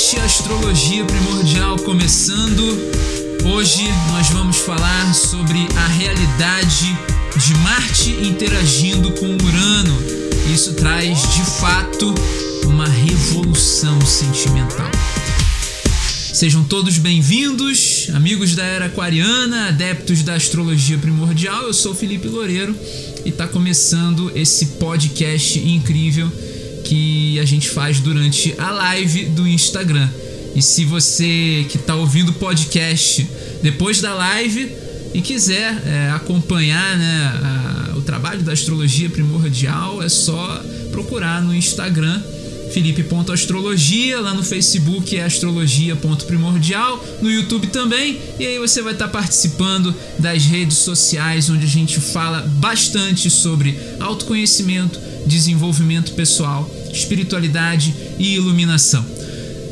podcast Astrologia Primordial começando. Hoje nós vamos falar sobre a realidade de Marte interagindo com Urano. Isso traz de fato uma revolução sentimental. Sejam todos bem-vindos, amigos da era aquariana, adeptos da astrologia primordial. Eu sou Felipe Loureiro e está começando esse podcast incrível que a gente faz durante a live do Instagram. E se você que está ouvindo o podcast depois da live e quiser é, acompanhar né, a, o trabalho da astrologia primordial, é só procurar no Instagram Felipe.astrologia, lá no Facebook é astrologia.primordial, no YouTube também, e aí você vai estar participando das redes sociais onde a gente fala bastante sobre autoconhecimento, desenvolvimento pessoal, espiritualidade e iluminação.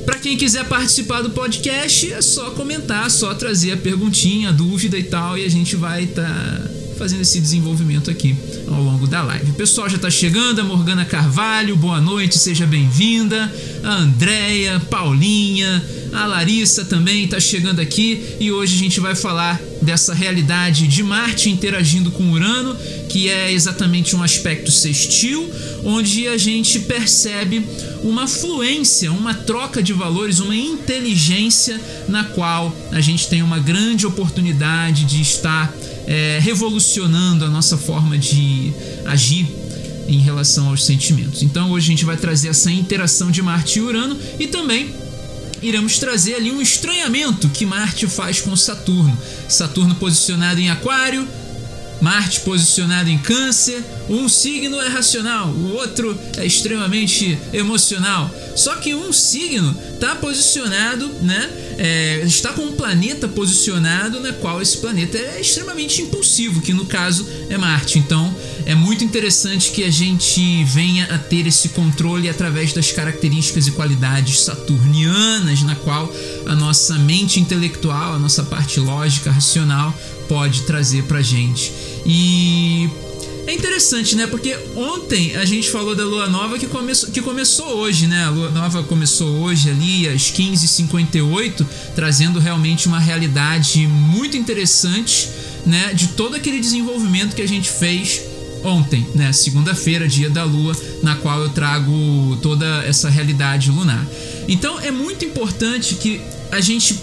Para quem quiser participar do podcast, é só comentar, só trazer a perguntinha, a dúvida e tal, e a gente vai estar tá fazendo esse desenvolvimento aqui ao longo da live. O pessoal já está chegando, a Morgana Carvalho, boa noite, seja bem-vinda. A Andréia, Paulinha, a Larissa também está chegando aqui e hoje a gente vai falar dessa realidade de Marte interagindo com Urano, que é exatamente um aspecto sextil, onde a gente percebe uma fluência, uma troca de valores, uma inteligência na qual a gente tem uma grande oportunidade de estar é, revolucionando a nossa forma de agir em relação aos sentimentos. Então hoje a gente vai trazer essa interação de Marte e Urano e também iremos trazer ali um estranhamento que Marte faz com Saturno. Saturno posicionado em Aquário, Marte posicionado em Câncer. Um signo é racional, o outro é extremamente emocional. Só que um signo está posicionado, né? É, está com um planeta posicionado na qual esse planeta é extremamente impulsivo, que no caso é Marte. Então é muito interessante que a gente venha a ter esse controle através das características e qualidades saturnianas, na qual a nossa mente intelectual, a nossa parte lógica, racional pode trazer pra gente. E é interessante, né? Porque ontem a gente falou da lua nova que, começou, que começou hoje, né? A lua nova começou hoje ali às 15h58, trazendo realmente uma realidade muito interessante, né? De todo aquele desenvolvimento que a gente fez ontem, né? Segunda-feira, dia da lua, na qual eu trago toda essa realidade lunar. Então é muito importante que a gente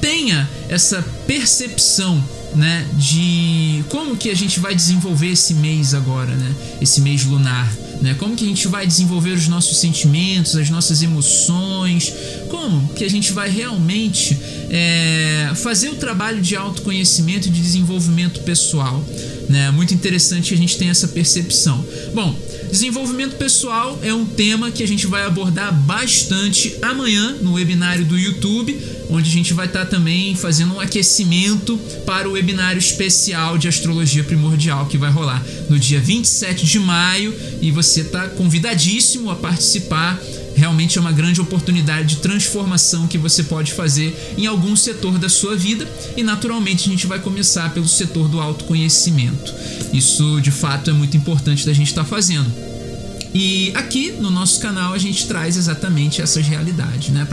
tenha essa percepção né, de como que a gente vai desenvolver esse mês agora, né, esse mês lunar, né, como que a gente vai desenvolver os nossos sentimentos, as nossas emoções, como que a gente vai realmente é, fazer o trabalho de autoconhecimento e de desenvolvimento pessoal, né, muito interessante que a gente tenha essa percepção. Bom, Desenvolvimento pessoal é um tema que a gente vai abordar bastante amanhã no webinário do YouTube, onde a gente vai estar tá também fazendo um aquecimento para o webinário especial de astrologia primordial que vai rolar no dia 27 de maio e você está convidadíssimo a participar realmente é uma grande oportunidade de transformação que você pode fazer em algum setor da sua vida e naturalmente a gente vai começar pelo setor do autoconhecimento. Isso de fato é muito importante da gente estar tá fazendo. E aqui no nosso canal a gente traz exatamente essas realidades, né,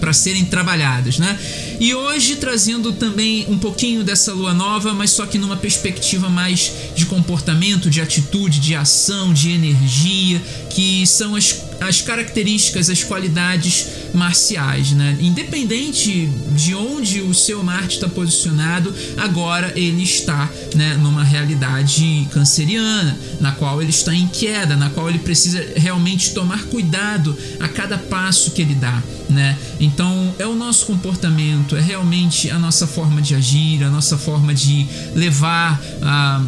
para serem trabalhadas, né? E hoje trazendo também um pouquinho dessa lua nova, mas só que numa perspectiva mais de comportamento, de atitude, de ação, de energia, que são as as características, as qualidades marciais, né? Independente de onde o seu Marte está posicionado, agora ele está, né, numa realidade canceriana, na qual ele está em queda, na qual ele precisa realmente tomar cuidado a cada passo que ele dá, né? Então, é o nosso comportamento, é realmente a nossa forma de agir, a nossa forma de levar a,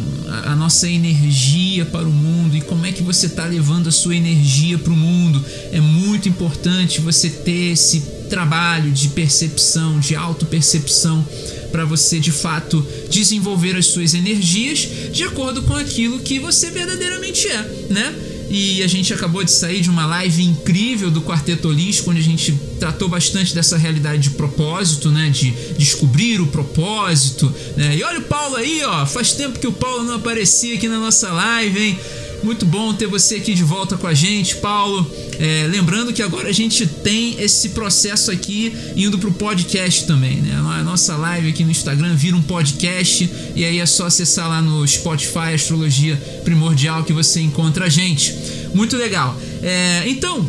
a nossa energia para o mundo e como é que você está levando a sua energia para o mundo. É muito importante você ter esse trabalho de percepção, de autopercepção, para você de fato desenvolver as suas energias de acordo com aquilo que você verdadeiramente é, né? E a gente acabou de sair de uma live incrível do Quarteto Holístico, onde a gente tratou bastante dessa realidade de propósito, né? De descobrir o propósito. Né? E olha o Paulo aí, ó. Faz tempo que o Paulo não aparecia aqui na nossa live, hein? Muito bom ter você aqui de volta com a gente, Paulo. É, lembrando que agora a gente tem esse processo aqui indo pro podcast também, né? A nossa live aqui no Instagram vira um podcast e aí é só acessar lá no Spotify Astrologia Primordial que você encontra a gente. Muito legal. É, então,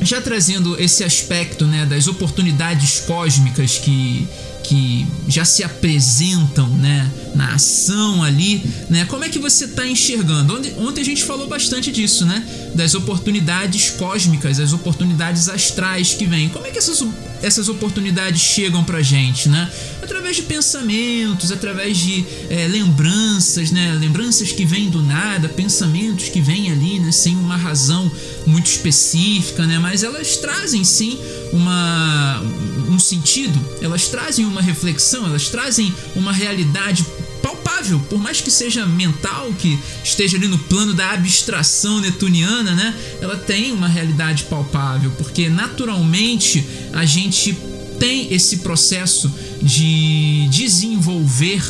já trazendo esse aspecto né, das oportunidades cósmicas que que já se apresentam né, na ação ali, né? Como é que você está enxergando? Ontem, ontem a gente falou bastante disso, né? Das oportunidades cósmicas, as oportunidades astrais que vêm. Como é que essas, essas oportunidades chegam pra gente, né? Através de pensamentos, através de é, lembranças, né? Lembranças que vêm do nada, pensamentos que vêm ali, né? Sem uma razão muito específica, né? Mas elas trazem sim uma, um sentido, elas trazem uma reflexão, elas trazem uma realidade palpável, por mais que seja mental, que esteja ali no plano da abstração netuniana, né? Ela tem uma realidade palpável, porque naturalmente a gente tem esse processo de desenvolver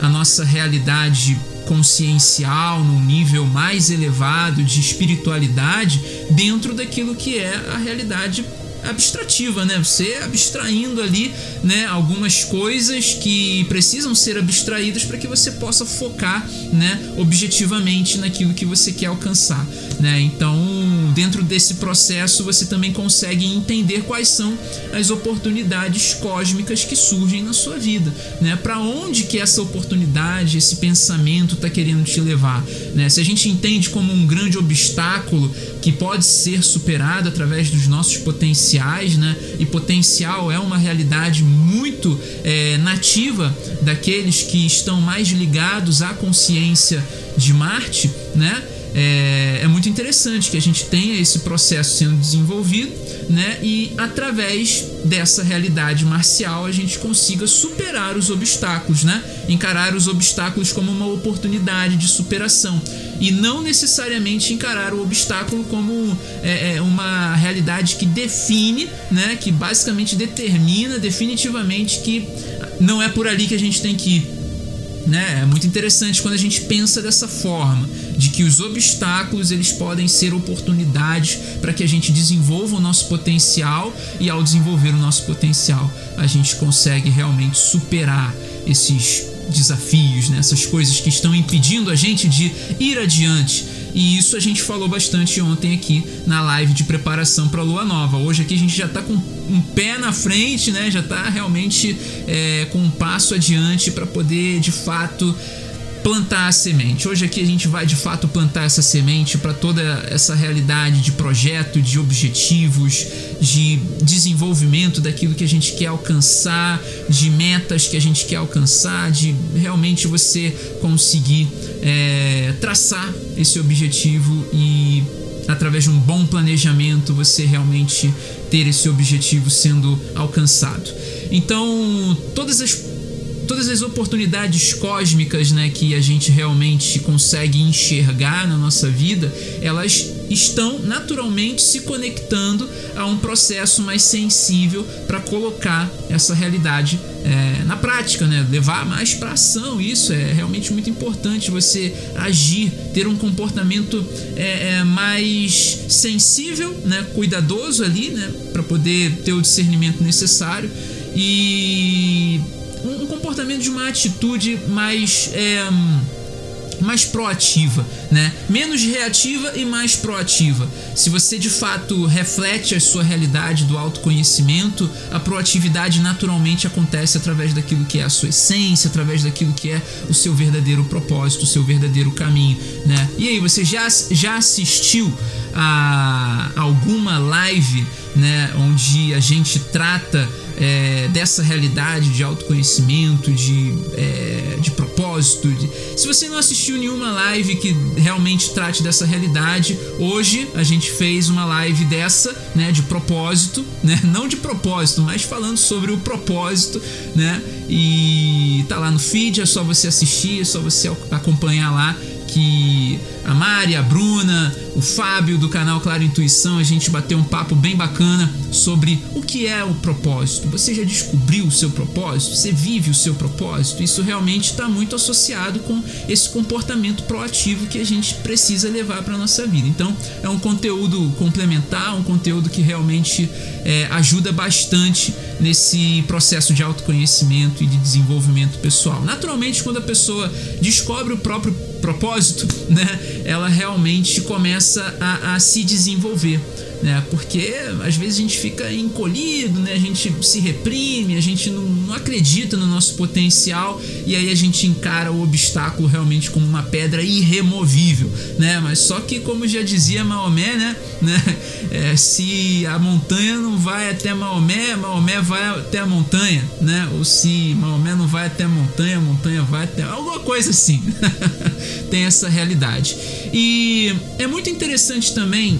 a nossa realidade consciencial, num nível mais elevado de espiritualidade, dentro daquilo que é a realidade abstrativa, né? Você abstraindo ali, né, algumas coisas que precisam ser abstraídas para que você possa focar, né, objetivamente naquilo que você quer alcançar, né? Então, dentro desse processo, você também consegue entender quais são as oportunidades cósmicas que surgem na sua vida, né? Para onde que essa oportunidade, esse pensamento está querendo te levar, né? Se a gente entende como um grande obstáculo que pode ser superado através dos nossos potenciais, né? E potencial é uma realidade muito é, nativa daqueles que estão mais ligados à consciência de Marte, né? É, é, muito interessante que a gente tenha esse processo sendo desenvolvido, né? E através dessa realidade marcial a gente consiga superar os obstáculos, né? Encarar os obstáculos como uma oportunidade de superação e não necessariamente encarar o obstáculo como é, é, uma realidade que define, né? Que basicamente determina definitivamente que não é por ali que a gente tem que ir né? É muito interessante quando a gente pensa dessa forma, de que os obstáculos eles podem ser oportunidades para que a gente desenvolva o nosso potencial e ao desenvolver o nosso potencial, a gente consegue realmente superar esses desafios, né? essas coisas que estão impedindo a gente de ir adiante e isso a gente falou bastante ontem aqui na live de preparação para a lua nova. Hoje aqui a gente já está com um pé na frente, né? Já está realmente é, com um passo adiante para poder de fato plantar a semente. Hoje aqui a gente vai de fato plantar essa semente para toda essa realidade de projeto, de objetivos, de desenvolvimento daquilo que a gente quer alcançar, de metas que a gente quer alcançar, de realmente você conseguir é, traçar esse objetivo e através de um bom planejamento você realmente ter esse objetivo sendo alcançado. Então, todas as todas as oportunidades cósmicas né, que a gente realmente consegue enxergar na nossa vida, elas estão naturalmente se conectando a um processo mais sensível para colocar essa realidade é, na prática, né? levar mais para ação. Isso é realmente muito importante. Você agir, ter um comportamento é, é, mais sensível, né? cuidadoso ali, né? para poder ter o discernimento necessário e um, comportamento de uma atitude mais. Mais proativa, né? Menos reativa e mais proativa. Se você de fato reflete a sua realidade do autoconhecimento, a proatividade naturalmente acontece através daquilo que é a sua essência, através daquilo que é o seu verdadeiro propósito, o seu verdadeiro caminho, né? E aí, você já, já assistiu a alguma live, né, onde a gente trata é, dessa realidade de autoconhecimento, de, é, de propósito. De... Se você não assistiu nenhuma live que realmente trate dessa realidade, hoje a gente fez uma live dessa, né, de propósito, né, não de propósito, mas falando sobre o propósito, né, e tá lá no feed, é só você assistir, é só você acompanhar lá que a Mari, a Bruna, o Fábio do canal Claro Intuição, a gente bateu um papo bem bacana sobre o que é o propósito. Você já descobriu o seu propósito? Você vive o seu propósito? Isso realmente está muito associado com esse comportamento proativo que a gente precisa levar para nossa vida. Então, é um conteúdo complementar, um conteúdo que realmente é, ajuda bastante nesse processo de autoconhecimento e de desenvolvimento pessoal. Naturalmente, quando a pessoa descobre o próprio propósito, né, ela realmente começa a, a se desenvolver né? Porque às vezes a gente fica encolhido, né? A gente se reprime, a gente não, não, acredita no nosso potencial e aí a gente encara o obstáculo realmente como uma pedra irremovível, né? Mas só que como já dizia Maomé, né? né? É, se a montanha não vai até Maomé, Maomé vai até a montanha, né? Ou se Maomé não vai até a montanha, a montanha vai até alguma coisa assim. Tem essa realidade. E é muito interessante também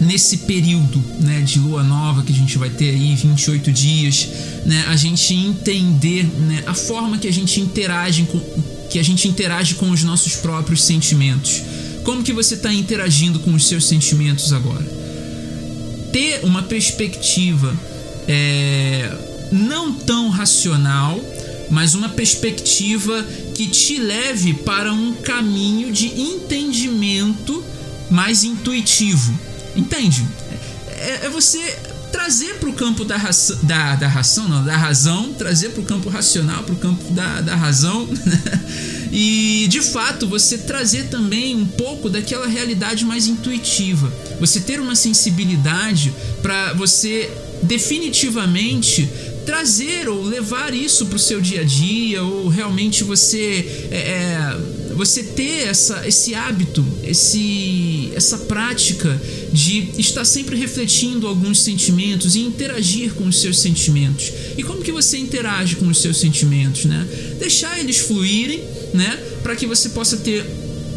nesse período né, de lua nova que a gente vai ter aí 28 dias, né, a gente entender né, a forma que a gente interage com que a gente interage com os nossos próprios sentimentos. Como que você está interagindo com os seus sentimentos agora? Ter uma perspectiva é, não tão racional, mas uma perspectiva que te leve para um caminho de entendimento mais intuitivo Entende? É, é você trazer para o campo da, raça, da, da ração, não, da razão, trazer para o campo racional, para o campo da, da razão. e de fato você trazer também um pouco daquela realidade mais intuitiva. Você ter uma sensibilidade para você definitivamente trazer ou levar isso para o seu dia a dia ou realmente você é, é, você ter essa, esse hábito esse, essa prática de estar sempre refletindo alguns sentimentos e interagir com os seus sentimentos. E como que você interage com os seus sentimentos né? Deixar eles fluírem né? Para que você possa ter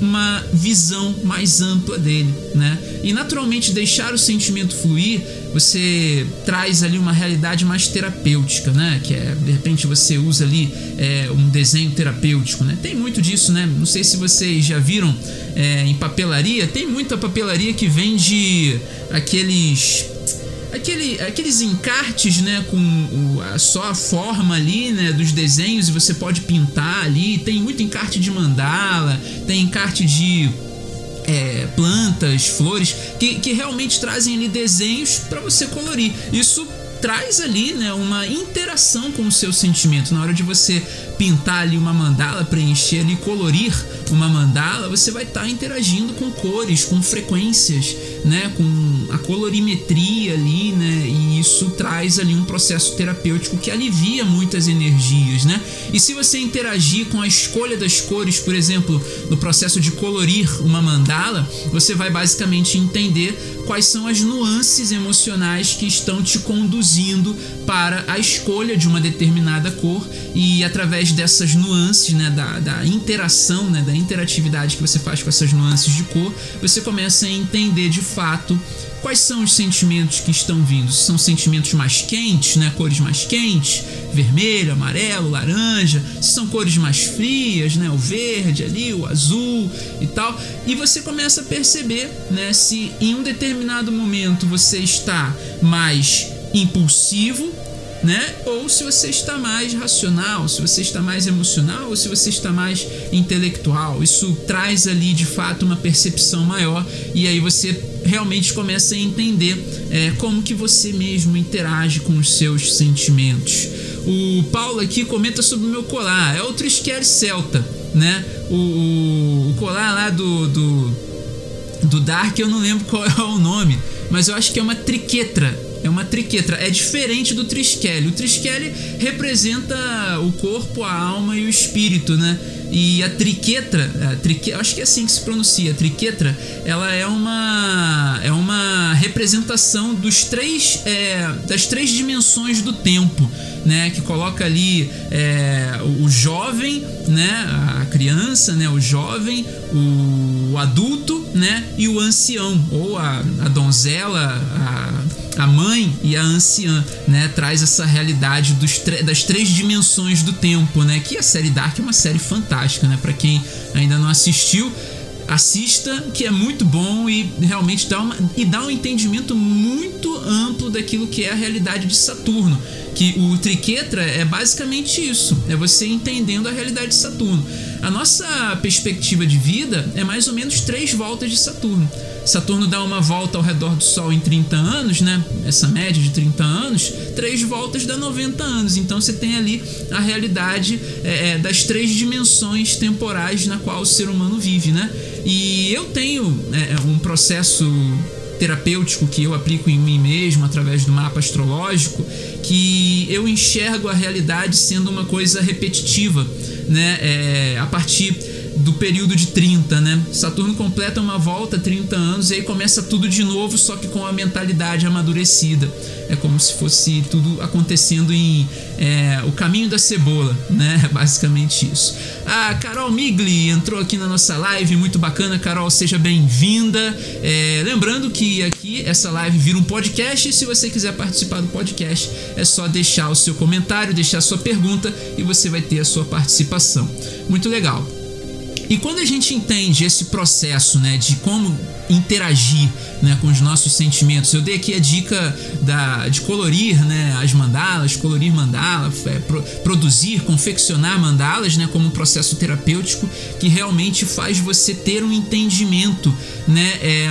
uma visão mais ampla dele, né? E naturalmente deixar o sentimento fluir, você traz ali uma realidade mais terapêutica, né? Que é de repente você usa ali é, um desenho terapêutico, né? Tem muito disso, né? Não sei se vocês já viram é, em papelaria, tem muita papelaria que vende aqueles aquele, aqueles encartes, né, com o, a, só a forma ali, né, dos desenhos e você pode pintar ali. Tem muito encarte de mandala, tem encarte de é, plantas, flores, que, que realmente trazem ali desenhos para você colorir. Isso traz ali né, uma interação com o seu sentimento. Na hora de você pintar ali uma mandala, preencher ali, colorir uma mandala, você vai estar tá interagindo com cores, com frequências, né, com a colorimetria ali, né, e isso traz ali um processo terapêutico que alivia muitas energias, né? E se você interagir com a escolha das cores, por exemplo, no processo de colorir uma mandala, você vai basicamente entender quais são as nuances emocionais que estão te conduzindo para a escolha de uma determinada cor e através dessas nuances, né, da, da interação, né, da interatividade que você faz com essas nuances de cor, você começa a entender de fato quais são os sentimentos que estão vindo. São sentimentos mais quentes, né, cores mais quentes, vermelho, amarelo, laranja. São cores mais frias, né, o verde ali, o azul e tal. E você começa a perceber, né, se em um determinado momento você está mais impulsivo, né? Ou se você está mais racional, se você está mais emocional, ou se você está mais intelectual. Isso traz ali de fato uma percepção maior e aí você realmente começa a entender é, como que você mesmo interage com os seus sentimentos. O Paulo aqui comenta sobre o meu colar, é o Trisquere Celta, né? O, o, o colar lá do, do, do Dark, eu não lembro qual é o nome, mas eu acho que é uma triquetra é uma triquetra. É diferente do Triskele. O Triskele representa o corpo, a alma e o espírito, né? E a triquetra, a trique, acho que é assim que se pronuncia, a triquetra, ela é uma é uma representação dos três é, das três dimensões do tempo, né? Que coloca ali é, o jovem, né? A criança, né? O jovem, o, adulto, né? E o ancião ou a, a donzela, a a mãe e a anciã, né? Traz essa realidade dos das três dimensões do tempo, né? Que a série Dark é uma série fantástica, né? Para quem ainda não assistiu, assista, que é muito bom e realmente dá, uma, e dá um entendimento muito amplo daquilo que é a realidade de Saturno. Que o Triquetra é basicamente isso: é você entendendo a realidade de Saturno. A nossa perspectiva de vida é mais ou menos três voltas de Saturno. Saturno dá uma volta ao redor do Sol em 30 anos, né? Essa média de 30 anos, três voltas dá 90 anos. Então você tem ali a realidade é, é, das três dimensões temporais na qual o ser humano vive, né? E eu tenho é, um processo terapêutico que eu aplico em mim mesmo através do mapa astrológico, que eu enxergo a realidade sendo uma coisa repetitiva, né? É, a partir do período de 30, né? Saturno completa uma volta 30 anos e aí começa tudo de novo, só que com a mentalidade amadurecida. É como se fosse tudo acontecendo em é, o caminho da cebola, né? Basicamente isso. A Carol Migli entrou aqui na nossa live, muito bacana. Carol, seja bem-vinda. É, lembrando que aqui essa live vira um podcast e se você quiser participar do podcast é só deixar o seu comentário, deixar a sua pergunta e você vai ter a sua participação. Muito legal. E quando a gente entende esse processo, né, de como interagir, né, com os nossos sentimentos, eu dei aqui a dica da, de colorir, né, as mandalas, colorir mandala, é, pro, produzir, confeccionar mandalas, né, como um processo terapêutico que realmente faz você ter um entendimento, né, é,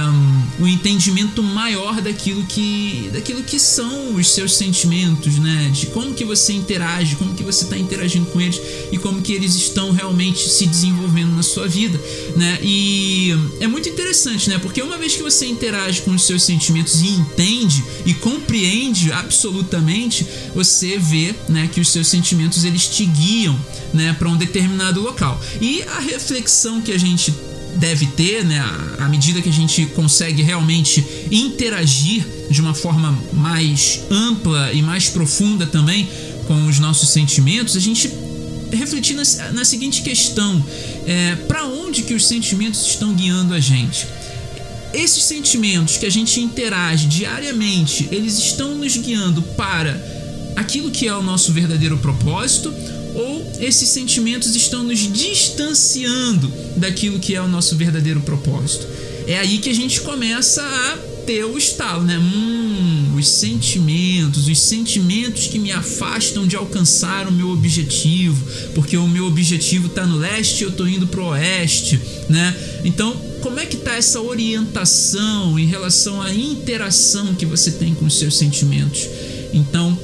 um entendimento maior daquilo que, daquilo que são os seus sentimentos, né, de como que você interage, como que você está interagindo com eles e como que eles estão realmente se desenvolvendo na sua vida, né? E é muito interessante, né? Porque uma vez que você interage com os seus sentimentos e entende e compreende absolutamente, você vê, né, que os seus sentimentos eles te guiam, né, para um determinado local. E a reflexão que a gente deve ter, né, à medida que a gente consegue realmente interagir de uma forma mais ampla e mais profunda também com os nossos sentimentos, a gente refletir na, na seguinte questão: é, para onde que os sentimentos estão guiando a gente? Esses sentimentos que a gente interage diariamente, eles estão nos guiando para aquilo que é o nosso verdadeiro propósito ou esses sentimentos estão nos distanciando daquilo que é o nosso verdadeiro propósito? É aí que a gente começa a ter o estalo, né? Hum, os sentimentos, os sentimentos que me afastam de alcançar o meu objetivo, porque o meu objetivo está no leste e eu estou indo pro oeste, né? Então, como é que tá essa orientação em relação à interação que você tem com os seus sentimentos? Então,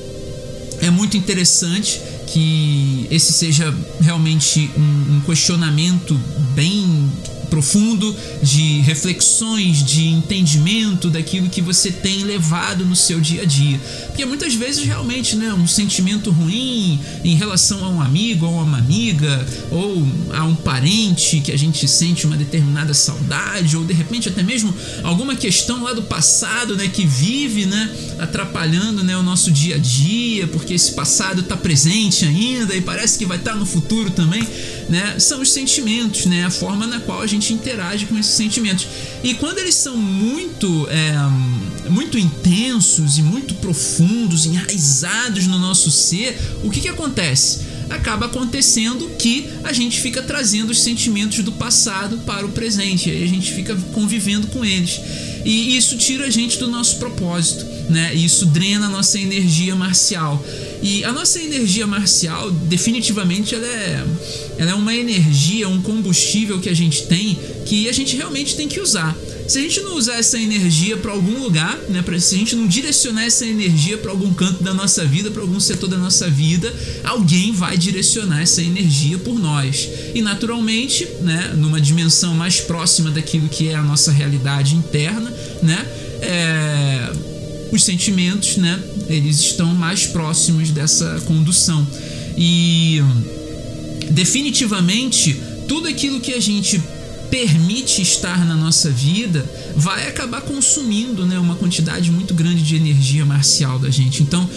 é muito interessante que esse seja realmente um, um questionamento bem profundo de reflexões, de entendimento daquilo que você tem levado no seu dia a dia. Porque muitas vezes realmente, né, um sentimento ruim em relação a um amigo, a uma amiga, ou a um parente que a gente sente uma determinada saudade, ou de repente até mesmo alguma questão lá do passado, né, que vive, né, atrapalhando, né, o nosso dia a dia, porque esse passado está presente ainda e parece que vai estar tá no futuro também, né? São os sentimentos, né, a forma na qual a gente gente interage com esses sentimentos. E quando eles são muito, é, muito intensos e muito profundos, enraizados no nosso ser, o que, que acontece? acaba acontecendo que a gente fica trazendo os sentimentos do passado para o presente, e aí a gente fica convivendo com eles. E isso tira a gente do nosso propósito, né? Isso drena a nossa energia marcial. E a nossa energia marcial, definitivamente, ela é, ela é uma energia, um combustível que a gente tem que a gente realmente tem que usar. Se a gente não usar essa energia para algum lugar, né, pra, se a gente não direcionar essa energia para algum canto da nossa vida, para algum setor da nossa vida, alguém vai direcionar essa energia por nós. E naturalmente, né, numa dimensão mais próxima daquilo que é a nossa realidade interna, né, é, os sentimentos, né, eles estão mais próximos dessa condução. E definitivamente tudo aquilo que a gente permite estar na nossa vida vai acabar consumindo né, uma quantidade muito grande de energia marcial da gente. Então,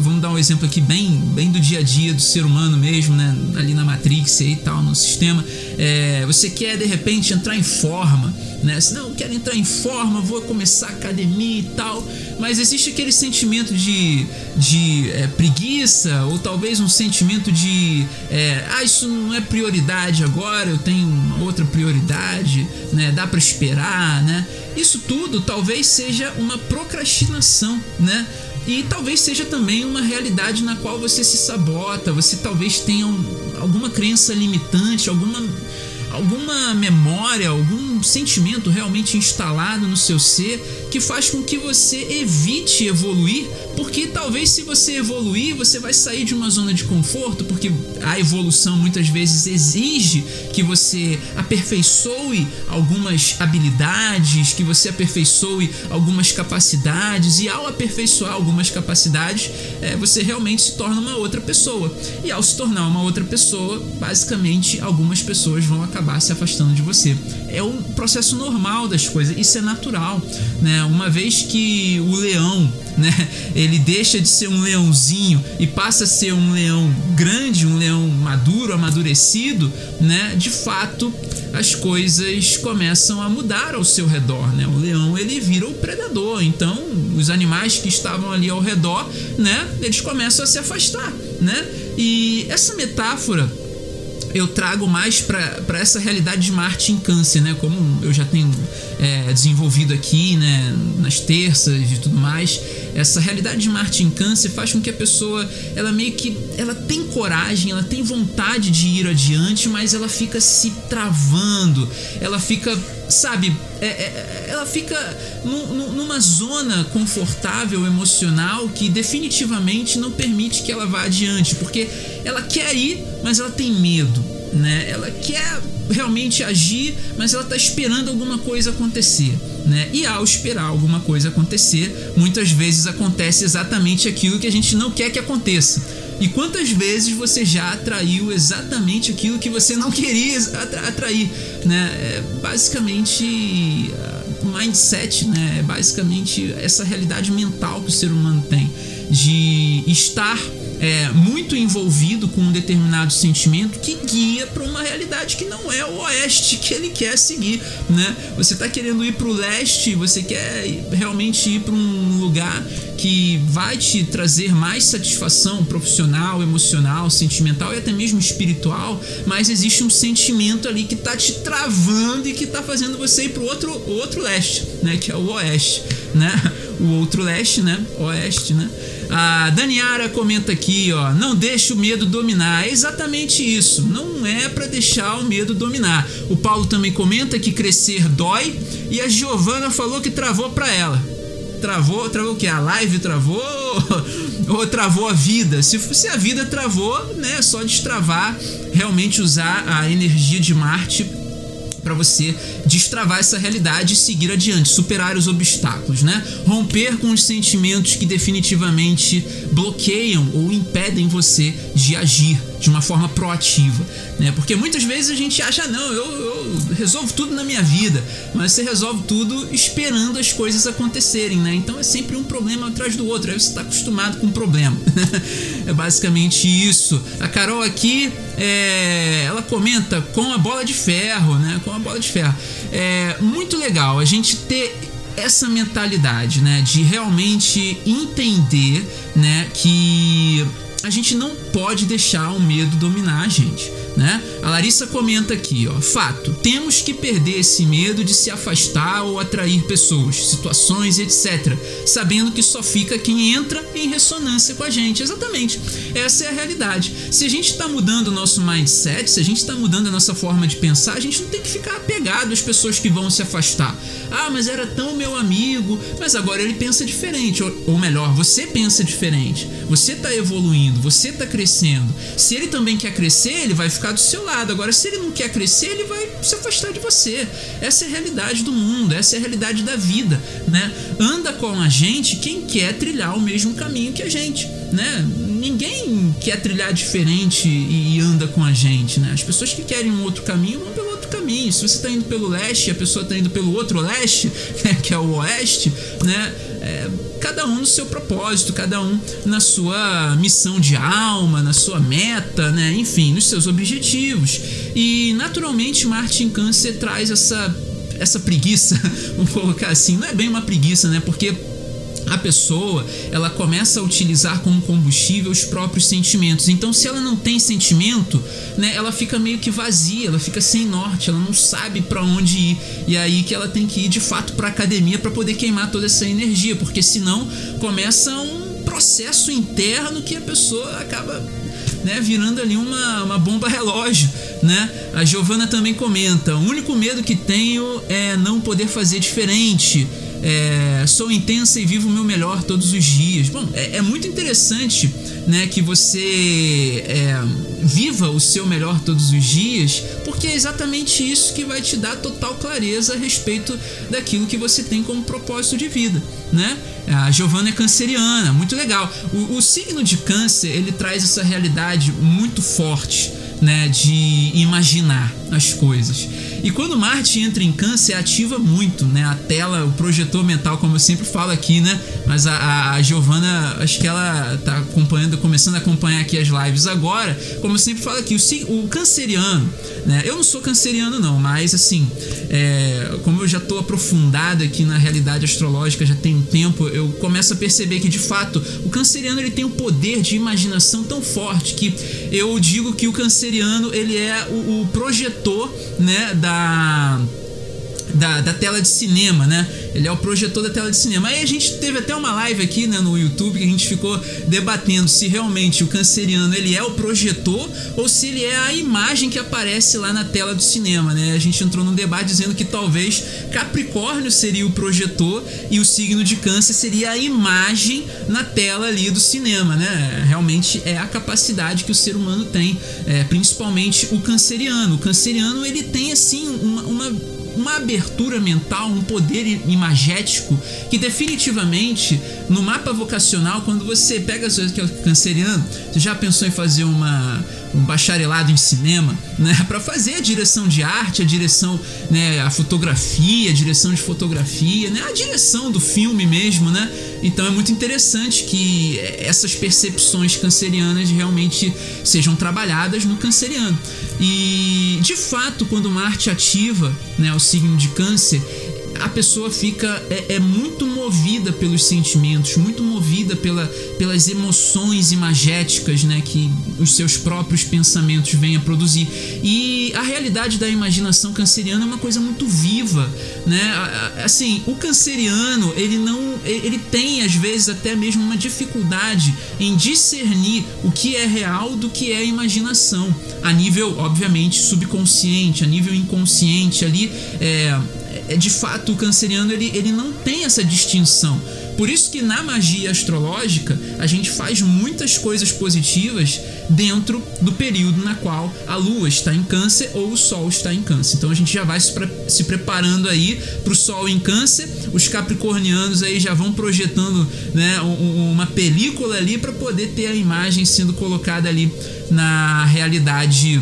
vamos dar um exemplo aqui bem, bem do dia a dia do ser humano mesmo, né, ali na Matrix e tal, no sistema. É, você quer de repente entrar em forma, né? Se não, quero entrar em forma, vou começar academia e tal. Mas existe aquele sentimento de, de é, preguiça, ou talvez um sentimento de é, ah, isso não é prioridade agora, eu tenho outra prioridade, né? Dá para esperar, né? Isso tudo talvez seja uma procrastinação, né? E talvez seja também uma realidade na qual você se sabota, você talvez tenha um, alguma crença limitante, alguma alguma memória, algum sentimento realmente instalado no seu ser que faz com que você evite evoluir, porque talvez se você evoluir, você vai sair de uma zona de conforto, porque a evolução muitas vezes exige que você aperfeiçoe algumas habilidades, que você aperfeiçoe algumas capacidades, e ao aperfeiçoar algumas capacidades, é, você realmente se torna uma outra pessoa. E ao se tornar uma outra pessoa, basicamente algumas pessoas vão acabar se afastando de você. É um processo normal das coisas, isso é natural, né? Uma vez que o leão, né, ele deixa de ser um leãozinho e passa a ser um leão grande, um leão maduro, amadurecido, né? De fato, as coisas começam a mudar ao seu redor, né? O leão ele vira o predador, então os animais que estavam ali ao redor, né? Eles começam a se afastar, né? E essa metáfora eu trago mais para essa realidade de Marte em Câncer, né? Como eu já tenho é, desenvolvido aqui, né? Nas terças e tudo mais, essa realidade de Marte em Câncer faz com que a pessoa, ela meio que, ela tem coragem, ela tem vontade de ir adiante, mas ela fica se travando, ela fica, sabe, é, é, ela fica numa zona confortável emocional que definitivamente não permite que ela vá adiante, porque ela quer ir, mas ela tem medo, né? Ela quer realmente agir, mas ela está esperando alguma coisa acontecer. Né? E ao esperar alguma coisa acontecer, muitas vezes acontece exatamente aquilo que a gente não quer que aconteça. E quantas vezes você já atraiu exatamente aquilo que você não queria atrair, né? É basicamente o mindset, né? É basicamente essa realidade mental que o ser humano tem de estar é, muito envolvido com um determinado sentimento que guia para uma realidade que não é o oeste que ele quer seguir, né? Você está querendo ir para o leste, você quer realmente ir para um lugar que vai te trazer mais satisfação profissional, emocional, sentimental e até mesmo espiritual, mas existe um sentimento ali que está te travando e que está fazendo você ir para o outro, outro leste, né? Que é o oeste, né? O outro leste, né? Oeste, né? A Daniara comenta aqui, ó, não deixe o medo dominar. É exatamente isso. Não é para deixar o medo dominar. O Paulo também comenta que crescer dói e a Giovana falou que travou para ela. Travou, travou o que? A live travou ou travou a vida? Se, se a vida travou, né, é só destravar, realmente usar a energia de Marte para você destravar essa realidade e seguir adiante, superar os obstáculos, né? Romper com os sentimentos que definitivamente bloqueiam ou impedem você de agir de uma forma proativa, né? Porque muitas vezes a gente acha, não, eu, eu, resolvo tudo na minha vida, mas você resolve tudo esperando as coisas acontecerem, né? Então é sempre um problema atrás do outro, aí você está acostumado com o um problema. é basicamente isso. A Carol aqui, é, ela comenta com a bola de ferro, né? Com a bola de ferro. É muito legal a gente ter essa mentalidade, né, de realmente entender, né, que a gente não pode deixar o medo dominar a gente né? A Larissa comenta aqui, ó, fato, temos que perder esse medo de se afastar ou atrair pessoas, situações, etc, sabendo que só fica quem entra em ressonância com a gente. Exatamente. Essa é a realidade. Se a gente está mudando o nosso mindset, se a gente está mudando a nossa forma de pensar, a gente não tem que ficar apegado às pessoas que vão se afastar. Ah, mas era tão meu amigo, mas agora ele pensa diferente, ou, ou melhor, você pensa diferente. Você está evoluindo, você está crescendo. Se ele também quer crescer, ele vai ficar ficar do seu lado. Agora, se ele não quer crescer, ele vai se afastar de você. Essa é a realidade do mundo, essa é a realidade da vida, né? Anda com a gente quem quer trilhar o mesmo caminho que a gente, né? Ninguém quer trilhar diferente e anda com a gente, né? As pessoas que querem um outro caminho vão pelo outro caminho. Se você está indo pelo leste e a pessoa está indo pelo outro leste, né? que é o oeste, né? É, cada um no seu propósito, cada um na sua missão de alma, na sua meta, né? Enfim, nos seus objetivos. E naturalmente Marte em Câncer traz essa essa preguiça, vamos colocar assim, não é bem uma preguiça, né? Porque a pessoa ela começa a utilizar como combustível os próprios sentimentos. Então, se ela não tem sentimento, né, ela fica meio que vazia, ela fica sem norte, ela não sabe para onde ir. E é aí que ela tem que ir de fato para academia para poder queimar toda essa energia, porque senão começa um processo interno que a pessoa acaba né, virando ali uma, uma bomba relógio, né? A Giovana também comenta: "O único medo que tenho é não poder fazer diferente." É, sou intensa e vivo o meu melhor todos os dias. Bom, é, é muito interessante né, que você é, viva o seu melhor todos os dias, porque é exatamente isso que vai te dar total clareza a respeito daquilo que você tem como propósito de vida. Né? A Giovanna é canceriana, muito legal. O, o signo de câncer ele traz essa realidade muito forte né, de imaginar as coisas. E quando Marte entra em câncer, ativa muito, né? A tela, o projetor mental, como eu sempre falo aqui, né? Mas a, a, a Giovana, acho que ela tá acompanhando, começando a acompanhar aqui as lives agora. Como eu sempre falo aqui, o, o canceriano, né? Eu não sou canceriano, não, mas assim, é, como eu já tô aprofundado aqui na realidade astrológica já tem um tempo, eu começo a perceber que de fato o canceriano ele tem um poder de imaginação tão forte que eu digo que o canceriano ele é o, o projetor, né? Da da, da, tela de cinema, né? Ele é o projetor da tela de cinema. Aí a gente teve até uma live aqui né, no YouTube que a gente ficou debatendo se realmente o canceriano ele é o projetor ou se ele é a imagem que aparece lá na tela do cinema, né? A gente entrou num debate dizendo que talvez Capricórnio seria o projetor e o signo de câncer seria a imagem na tela ali do cinema, né? Realmente é a capacidade que o ser humano tem, é, principalmente o canceriano. O canceriano ele tem assim uma, uma uma abertura mental, um poder imagético que definitivamente no mapa vocacional, quando você pega que é canceriano, você já pensou em fazer uma um bacharelado em cinema, né, para fazer a direção de arte, a direção, né, a fotografia, a direção de fotografia, né, a direção do filme mesmo, né? Então é muito interessante que essas percepções cancerianas realmente sejam trabalhadas no canceriano. E de fato, quando Marte ativa, né, o signo de Câncer, a pessoa fica é, é, muito movida pelos sentimentos, muito movida pela, pelas emoções imagéticas, né, que os seus próprios pensamentos vêm a produzir. E a realidade da imaginação canceriana é uma coisa muito viva, né? Assim, o canceriano, ele não ele tem às vezes até mesmo uma dificuldade em discernir o que é real do que é imaginação, a nível obviamente subconsciente, a nível inconsciente ali, é, é, de fato o canceriano ele, ele não tem essa distinção. Por isso que na magia astrológica a gente faz muitas coisas positivas dentro do período na qual a lua está em câncer ou o sol está em câncer. Então a gente já vai se, pre se preparando aí para o sol em câncer, os capricornianos aí já vão projetando né, um, uma película ali para poder ter a imagem sendo colocada ali na realidade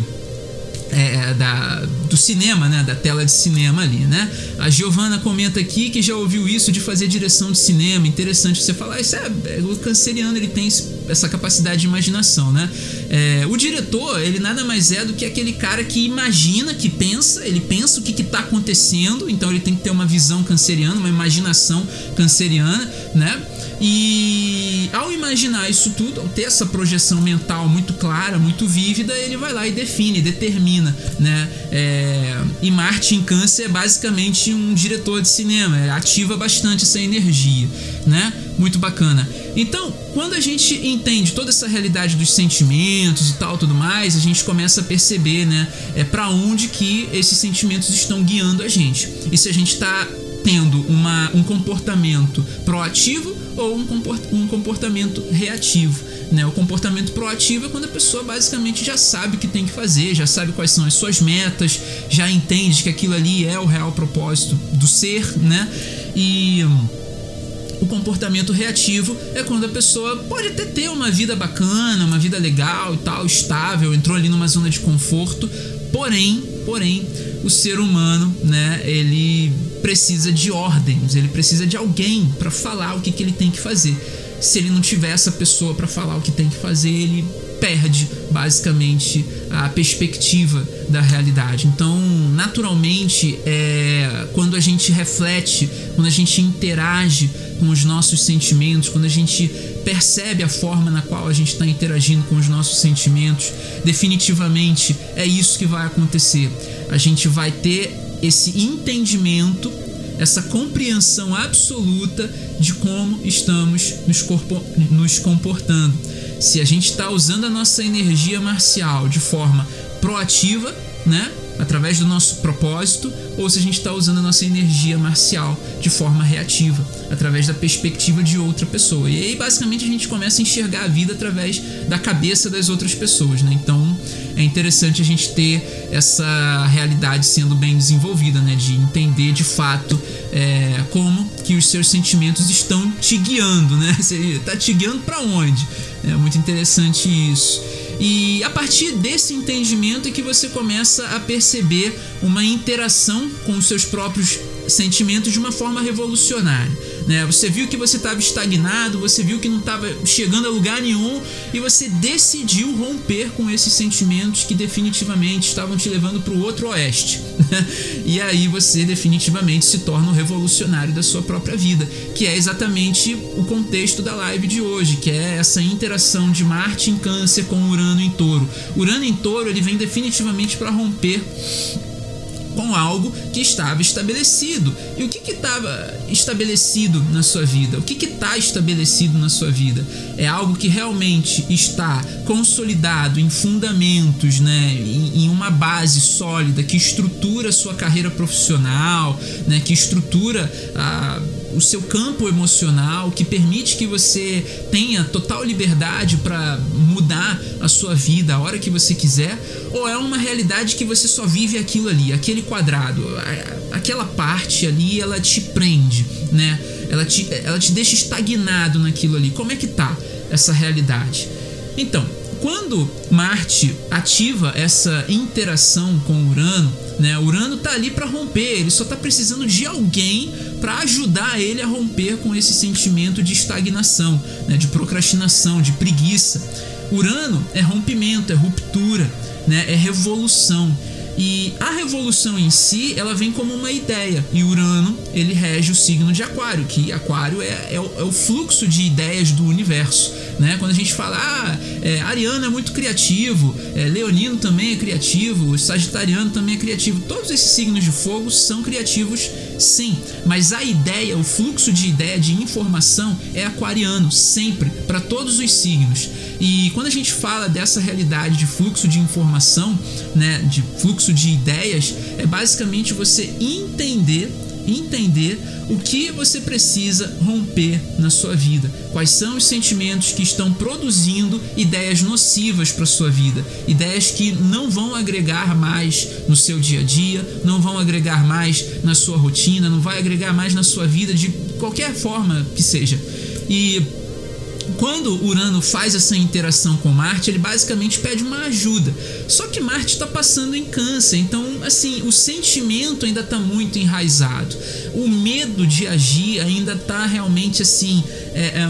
é, da, do cinema, né? Da tela de cinema ali, né? A Giovana comenta aqui que já ouviu isso de fazer direção de cinema. Interessante você falar, isso é, é o canceriano ele tem essa capacidade de imaginação, né? É, o diretor, ele nada mais é do que aquele cara que imagina, que pensa, ele pensa o que está acontecendo, então ele tem que ter uma visão canceriana, uma imaginação canceriana, né? E ao imaginar isso tudo, ao ter essa projeção mental muito clara, muito vívida, ele vai lá e define, determina, né? É, e Marte em Câncer é basicamente um diretor de cinema, ativa bastante essa energia, né? Muito bacana. Então, quando a gente entende toda essa realidade dos sentimentos e tal, tudo mais, a gente começa a perceber, né, é para onde que esses sentimentos estão guiando a gente. E se a gente está tendo uma, um comportamento proativo ou um comportamento reativo. Né? O comportamento proativo é quando a pessoa basicamente já sabe o que tem que fazer, já sabe quais são as suas metas, já entende que aquilo ali é o real propósito do ser, né? E o comportamento reativo é quando a pessoa pode até ter uma vida bacana, uma vida legal e tal, estável, entrou ali numa zona de conforto, porém, porém, o ser humano, né, ele precisa de ordens, ele precisa de alguém para falar o que, que ele tem que fazer. Se ele não tiver essa pessoa para falar o que tem que fazer, ele perde basicamente a perspectiva da realidade. Então, naturalmente, é, quando quando a gente reflete, quando a gente interage com os nossos sentimentos, quando a gente percebe a forma na qual a gente está interagindo com os nossos sentimentos, definitivamente é isso que vai acontecer. A gente vai ter esse entendimento, essa compreensão absoluta de como estamos nos, corpo, nos comportando. Se a gente está usando a nossa energia marcial de forma proativa, né? através do nosso propósito, ou se a gente está usando a nossa energia marcial de forma reativa, através da perspectiva de outra pessoa. E aí, basicamente, a gente começa a enxergar a vida através da cabeça das outras pessoas, né? Então, é interessante a gente ter essa realidade sendo bem desenvolvida, né? De entender de fato é, como que os seus sentimentos estão te guiando, né? Você tá te guiando para onde? É muito interessante isso. E a partir desse entendimento é que você começa a perceber uma interação com os seus próprios sentimentos de uma forma revolucionária. Né? Você viu que você estava estagnado, você viu que não estava chegando a lugar nenhum e você decidiu romper com esses sentimentos que definitivamente estavam te levando para o outro oeste. e aí você definitivamente se torna um revolucionário da sua própria vida, que é exatamente o contexto da live de hoje, que é essa interação de Marte em Câncer com Urano em Touro. Urano em Touro ele vem definitivamente para romper com algo que estava estabelecido. E o que estava estabelecido na sua vida? O que está estabelecido na sua vida? É algo que realmente está consolidado em fundamentos, né? em, em uma base sólida que estrutura a sua carreira profissional, né? que estrutura a o seu campo emocional, que permite que você tenha total liberdade para mudar a sua vida a hora que você quiser, ou é uma realidade que você só vive aquilo ali, aquele quadrado, aquela parte ali, ela te prende, né? Ela te, ela te deixa estagnado naquilo ali. Como é que tá essa realidade? Então, quando Marte ativa essa interação com Urano, né? Urano tá ali para romper, ele só tá precisando de alguém para ajudar ele a romper com esse sentimento de estagnação, né? de procrastinação, de preguiça. Urano é rompimento, é ruptura, né? é revolução. E a revolução em si, ela vem como uma ideia. E Urano, ele rege o signo de Aquário, que Aquário é, é, o, é o fluxo de ideias do universo. Né? Quando a gente fala, ah, é, Ariano é muito criativo, é, Leonino também é criativo, Sagitariano também é criativo. Todos esses signos de fogo são criativos, sim. Mas a ideia, o fluxo de ideia, de informação é aquariano, sempre, para todos os signos. E quando a gente fala dessa realidade de fluxo de informação, né, de fluxo de ideias, é basicamente você entender entender o que você precisa romper na sua vida. Quais são os sentimentos que estão produzindo ideias nocivas para sua vida, ideias que não vão agregar mais no seu dia a dia, não vão agregar mais na sua rotina, não vai agregar mais na sua vida de qualquer forma que seja. E quando Urano faz essa interação com Marte, ele basicamente pede uma ajuda. Só que Marte está passando em Câncer, então assim o sentimento ainda está muito enraizado. O medo de agir ainda está realmente assim é, é,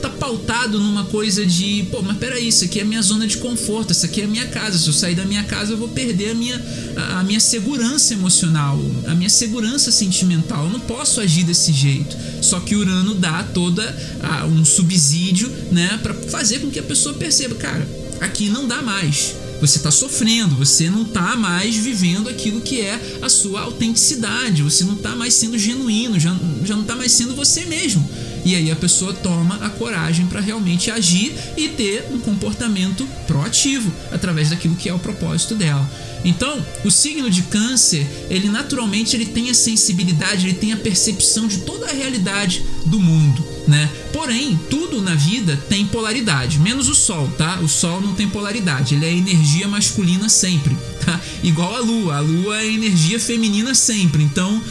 tá pautado numa coisa de, pô, mas peraí, isso aqui é minha zona de conforto, essa aqui é a minha casa. Se eu sair da minha casa, eu vou perder a minha, a, a minha segurança emocional, a minha segurança sentimental. Eu não posso agir desse jeito. Só que Urano dá toda a, um subsídio, né, para fazer com que a pessoa perceba, cara, aqui não dá mais você está sofrendo, você não está mais vivendo aquilo que é a sua autenticidade, você não está mais sendo genuíno, já, já não está mais sendo você mesmo. E aí a pessoa toma a coragem para realmente agir e ter um comportamento proativo através daquilo que é o propósito dela. Então, o signo de câncer, ele naturalmente ele tem a sensibilidade, ele tem a percepção de toda a realidade do mundo, né? Porém, tudo na vida tem polaridade, menos o sol, tá? O sol não tem polaridade, ele é energia masculina sempre, tá? Igual a lua, a lua é energia feminina sempre. Então,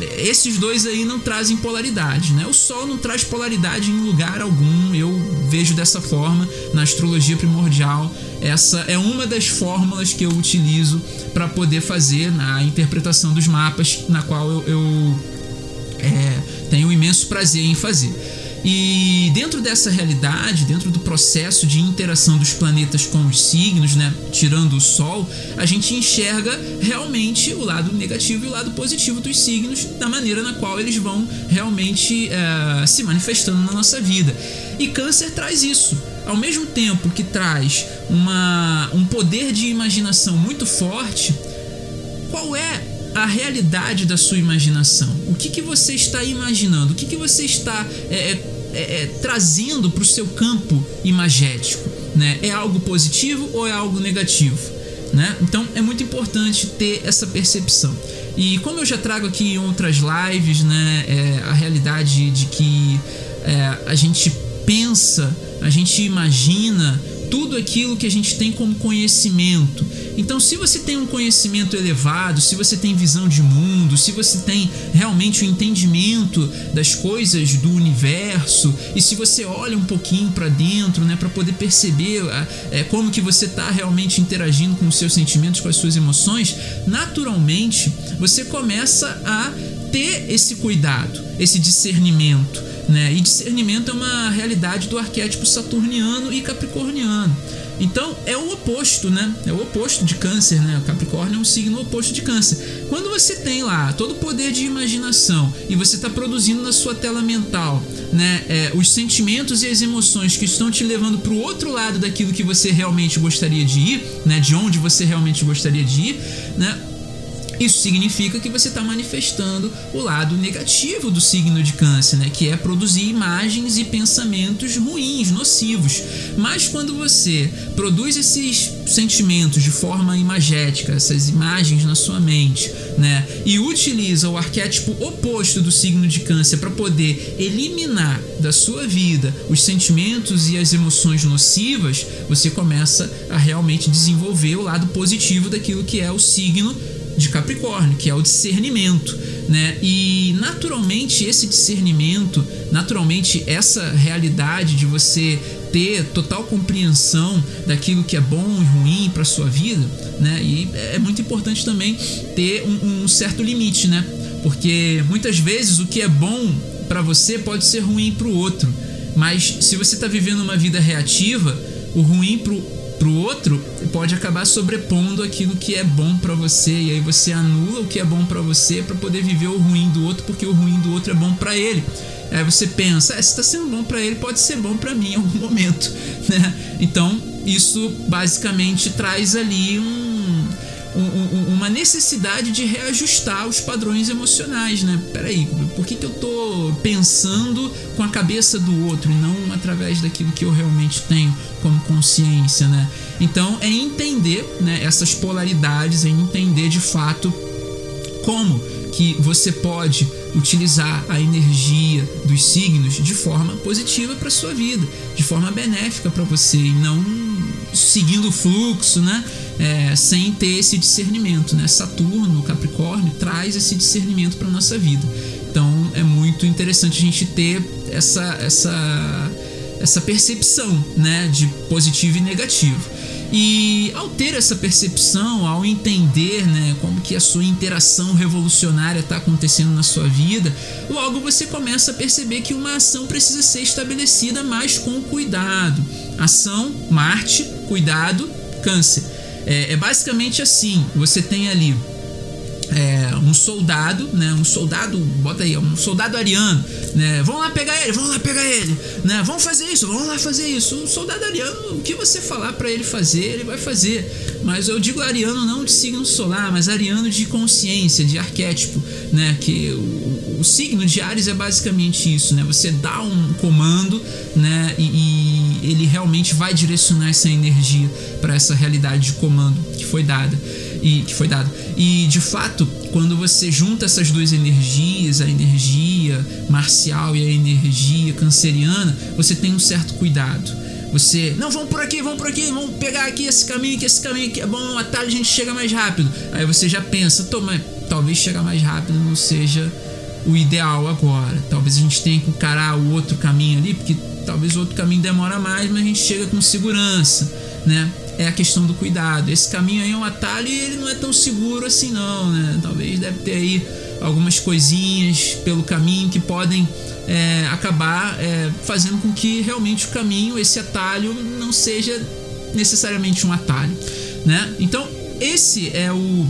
esses dois aí não trazem polaridade, né? O sol não traz polaridade em lugar algum. Eu vejo dessa forma na astrologia primordial. Essa é uma das fórmulas que eu utilizo para poder fazer na interpretação dos mapas, na qual eu, eu é, tenho um imenso prazer em fazer. E dentro dessa realidade, dentro do processo de interação dos planetas com os signos, né, tirando o Sol, a gente enxerga realmente o lado negativo e o lado positivo dos signos, da maneira na qual eles vão realmente é, se manifestando na nossa vida. E Câncer traz isso. Ao mesmo tempo que traz uma, um poder de imaginação muito forte, qual é a realidade da sua imaginação. O que, que você está imaginando? O que, que você está é, é, é, é trazendo para o seu campo imagético? Né? É algo positivo ou é algo negativo? Né? Então é muito importante ter essa percepção. E como eu já trago aqui em outras lives, né, é, a realidade de que é, a gente pensa, a gente imagina tudo aquilo que a gente tem como conhecimento. Então, se você tem um conhecimento elevado, se você tem visão de mundo, se você tem realmente o um entendimento das coisas do universo, e se você olha um pouquinho para dentro, né, para poder perceber é, como que você está realmente interagindo com os seus sentimentos, com as suas emoções, naturalmente você começa a ter esse cuidado, esse discernimento né? E discernimento é uma realidade do arquétipo saturniano e capricorniano. Então é o oposto, né? É o oposto de câncer, né? O Capricórnio é um signo oposto de câncer. Quando você tem lá todo o poder de imaginação e você está produzindo na sua tela mental, né? É, os sentimentos e as emoções que estão te levando para o outro lado daquilo que você realmente gostaria de ir, né? De onde você realmente gostaria de ir, né? Isso significa que você está manifestando o lado negativo do signo de Câncer, né? que é produzir imagens e pensamentos ruins, nocivos. Mas quando você produz esses sentimentos de forma imagética, essas imagens na sua mente, né? e utiliza o arquétipo oposto do signo de Câncer para poder eliminar da sua vida os sentimentos e as emoções nocivas, você começa a realmente desenvolver o lado positivo daquilo que é o signo de Capricórnio, que é o discernimento, né? E naturalmente esse discernimento, naturalmente essa realidade de você ter total compreensão daquilo que é bom e ruim para sua vida, né? E é muito importante também ter um, um certo limite, né? Porque muitas vezes o que é bom para você pode ser ruim para o outro, mas se você está vivendo uma vida reativa, o ruim pro pro outro pode acabar sobrepondo aquilo que é bom para você e aí você anula o que é bom para você para poder viver o ruim do outro porque o ruim do outro é bom para ele. Aí você pensa, é, se está sendo bom para ele, pode ser bom para mim em algum momento, né? Então isso basicamente traz ali um um, uma necessidade de reajustar os padrões emocionais, né? Peraí, por que, que eu tô pensando com a cabeça do outro e não através daquilo que eu realmente tenho como consciência, né? Então é entender né, essas polaridades, é entender de fato como que você pode utilizar a energia dos signos de forma positiva para sua vida, de forma benéfica para você e não seguindo o fluxo, né? É, sem ter esse discernimento, né? Saturno, Capricórnio traz esse discernimento para nossa vida. Então é muito interessante a gente ter essa essa essa percepção, né, de positivo e negativo. E ao ter essa percepção, ao entender né, como que a sua interação revolucionária está acontecendo na sua vida, logo você começa a perceber que uma ação precisa ser estabelecida mais com cuidado. Ação, Marte, cuidado, Câncer. É, é basicamente assim: você tem ali é, um soldado, né? Um soldado, bota aí, um soldado ariano, né? Vão lá pegar ele, vão lá pegar ele, né? Vão fazer isso, vão lá fazer isso. O soldado ariano, o que você falar para ele fazer, ele vai fazer. Mas eu digo ariano não de signo solar, mas ariano de consciência, de arquétipo, né? Que o, o signo de Ares é basicamente isso, né? Você dá um comando, né? E, e ele realmente vai direcionar essa energia para essa realidade de comando que foi dada e que foi dado. E de fato, quando você junta essas duas energias, a energia marcial e a energia canceriana, você tem um certo cuidado. Você, não, vamos por aqui, vamos por aqui, vamos pegar aqui esse caminho, que esse caminho aqui é bom, atalho a gente chega mais rápido. Aí você já pensa, toma, talvez chegar mais rápido não seja o ideal agora. Talvez a gente tenha que encarar o outro caminho ali, porque talvez o outro caminho demora mais, mas a gente chega com segurança, né? é a questão do cuidado. Esse caminho aí é um atalho e ele não é tão seguro assim não, né? Talvez deve ter aí algumas coisinhas pelo caminho que podem é, acabar é, fazendo com que realmente o caminho, esse atalho, não seja necessariamente um atalho, né? Então esse é o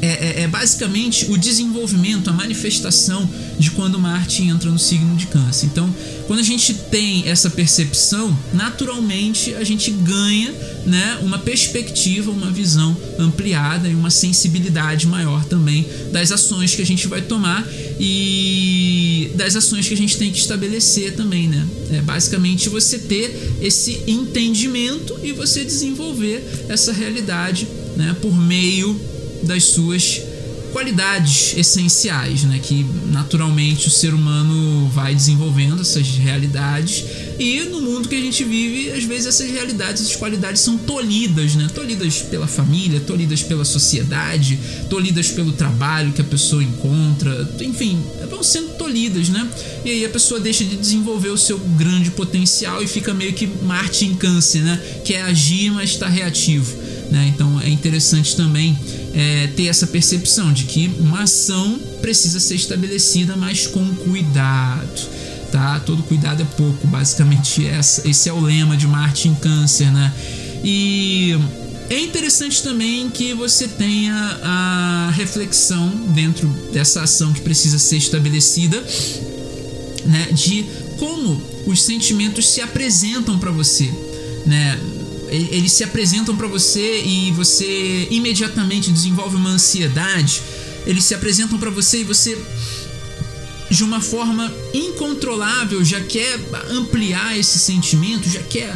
é, é, é, basicamente o desenvolvimento, a manifestação de quando Marte entra no signo de Câncer. Então, quando a gente tem essa percepção, naturalmente a gente ganha né, uma perspectiva, uma visão ampliada e uma sensibilidade maior também das ações que a gente vai tomar e das ações que a gente tem que estabelecer também, né? É basicamente você ter esse entendimento e você desenvolver essa realidade, né, por meio das suas qualidades essenciais, né? Que naturalmente o ser humano vai desenvolvendo essas realidades e no mundo que a gente vive, às vezes essas realidades, essas qualidades são tolhidas, né? Tolhidas pela família, tolhidas pela sociedade, tolhidas pelo trabalho que a pessoa encontra, enfim, vão sendo tolhidas, né? E aí a pessoa deixa de desenvolver o seu grande potencial e fica meio que Marte em câncer, né? Que é agir, mas está reativo. Né? Então é interessante também é, ter essa percepção de que uma ação precisa ser estabelecida, mas com cuidado. Tá? Todo cuidado é pouco, basicamente esse é o lema de Marte em Câncer, né? E é interessante também que você tenha a reflexão dentro dessa ação que precisa ser estabelecida, né, de como os sentimentos se apresentam para você, né? Eles se apresentam para você e você imediatamente desenvolve uma ansiedade. Eles se apresentam para você e você de uma forma incontrolável já quer ampliar esse sentimento, já quer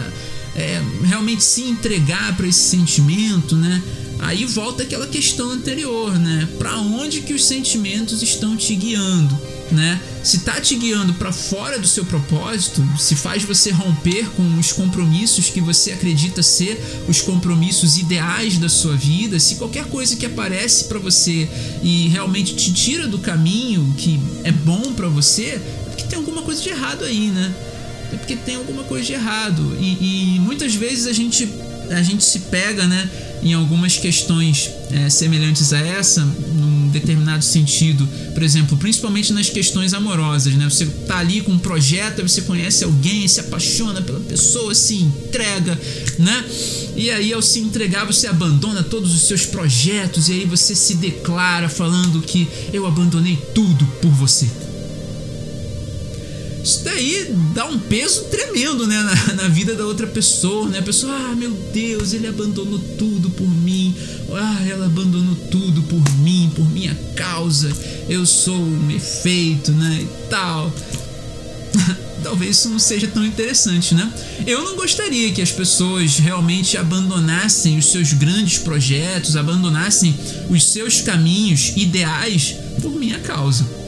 é, realmente se entregar para esse sentimento, né? Aí volta aquela questão anterior, né? Para onde que os sentimentos estão te guiando? Né? Se tá te guiando para fora do seu propósito, se faz você romper com os compromissos que você acredita ser os compromissos ideais da sua vida, se qualquer coisa que aparece para você e realmente te tira do caminho que é bom para você, é porque tem alguma coisa de errado aí, né? É porque tem alguma coisa de errado. E, e muitas vezes a gente, a gente se pega, né? em algumas questões é, semelhantes a essa, num determinado sentido, por exemplo, principalmente nas questões amorosas, né? Você tá ali com um projeto, você conhece alguém, se apaixona pela pessoa, se entrega, né? E aí ao se entregar você abandona todos os seus projetos e aí você se declara falando que eu abandonei tudo por você. Isso daí dá um peso tremendo, né, na, na, vida da outra pessoa, né? A pessoa, ah, meu Deus, ele abandonou tudo por mim. Ah, ela abandonou tudo por mim, por minha causa. Eu sou um efeito, né, e tal. Talvez isso não seja tão interessante, né? Eu não gostaria que as pessoas realmente abandonassem os seus grandes projetos, abandonassem os seus caminhos ideais por minha causa.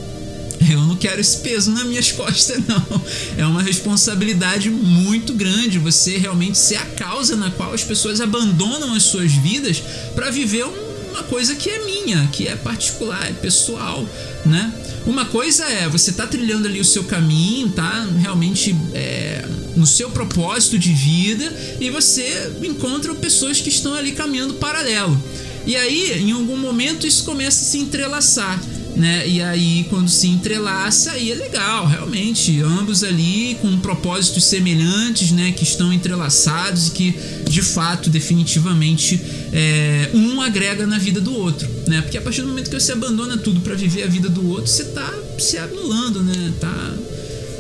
Eu não quero esse peso nas minhas costas, não. É uma responsabilidade muito grande você realmente ser a causa na qual as pessoas abandonam as suas vidas para viver uma coisa que é minha, que é particular, é pessoal, né? Uma coisa é você tá trilhando ali o seu caminho, tá realmente é, no seu propósito de vida e você encontra pessoas que estão ali caminhando paralelo. E aí, em algum momento, isso começa a se entrelaçar né? E aí quando se entrelaça, aí é legal, realmente, ambos ali com propósitos semelhantes, né? Que estão entrelaçados e que de fato, definitivamente, é, um agrega na vida do outro, né? Porque a partir do momento que você abandona tudo para viver a vida do outro, você tá se anulando, né? Tá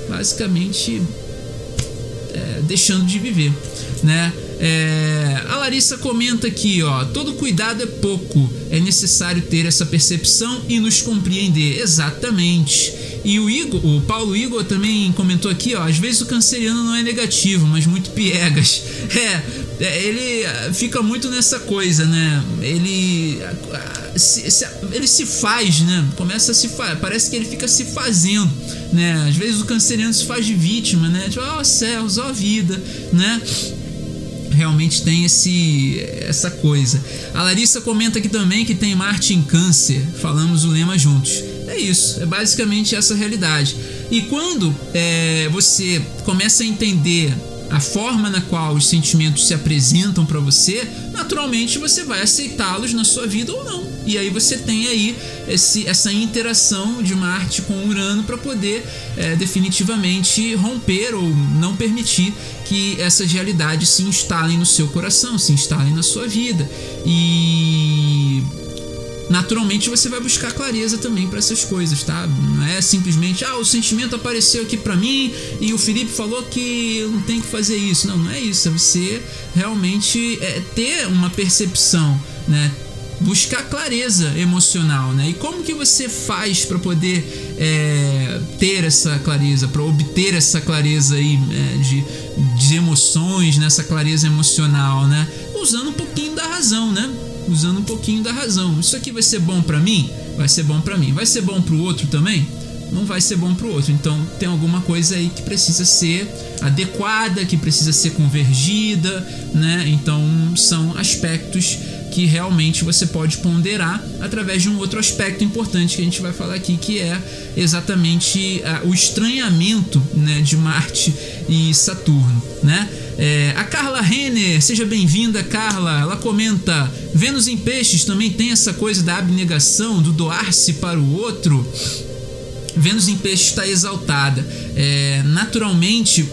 basicamente é, deixando de viver, né? É, a Larissa comenta aqui, ó, todo cuidado é pouco, é necessário ter essa percepção e nos compreender exatamente. E o Igor, o Paulo Igor também comentou aqui, ó, às vezes o canceriano não é negativo, mas muito piegas. É, é ele ah, fica muito nessa coisa, né? Ele ah, se, se, ele se faz, né? Começa a se fa parece que ele fica se fazendo, né? Às vezes o canceriano se faz de vítima, né? Tipo, ó oh, céus, ó oh, vida, né? Realmente tem esse essa coisa. A Larissa comenta aqui também que tem Marte em Câncer. Falamos o lema juntos. É isso, é basicamente essa realidade. E quando é, você começa a entender a forma na qual os sentimentos se apresentam para você, naturalmente você vai aceitá-los na sua vida ou não E aí você tem aí esse, essa interação de Marte com Urano para poder é, definitivamente romper ou não permitir que essas realidades se instalem no seu coração, se instalem na sua vida. E naturalmente você vai buscar clareza também para essas coisas, tá? Não é simplesmente, ah, o sentimento apareceu aqui para mim e o Felipe falou que eu não tenho que fazer isso. Não, não é isso. É você realmente é, ter uma percepção, né? Buscar clareza emocional, né? E como que você faz para poder é, ter essa clareza, para obter essa clareza aí é, de, de emoções, nessa clareza emocional, né? Usando um pouquinho da razão, né? Usando um pouquinho da razão. Isso aqui vai ser bom para mim? Vai ser bom para mim. Vai ser bom para o outro também? Não vai ser bom para o outro. Então tem alguma coisa aí que precisa ser adequada, que precisa ser convergida, né? Então são aspectos que realmente você pode ponderar através de um outro aspecto importante que a gente vai falar aqui, que é exatamente uh, o estranhamento né, de Marte e Saturno, né? É, a Carla Renner, seja bem-vinda, Carla. Ela comenta: Vênus em Peixes também tem essa coisa da abnegação, do doar-se para o outro. Vênus em Peixes está exaltada. É, naturalmente,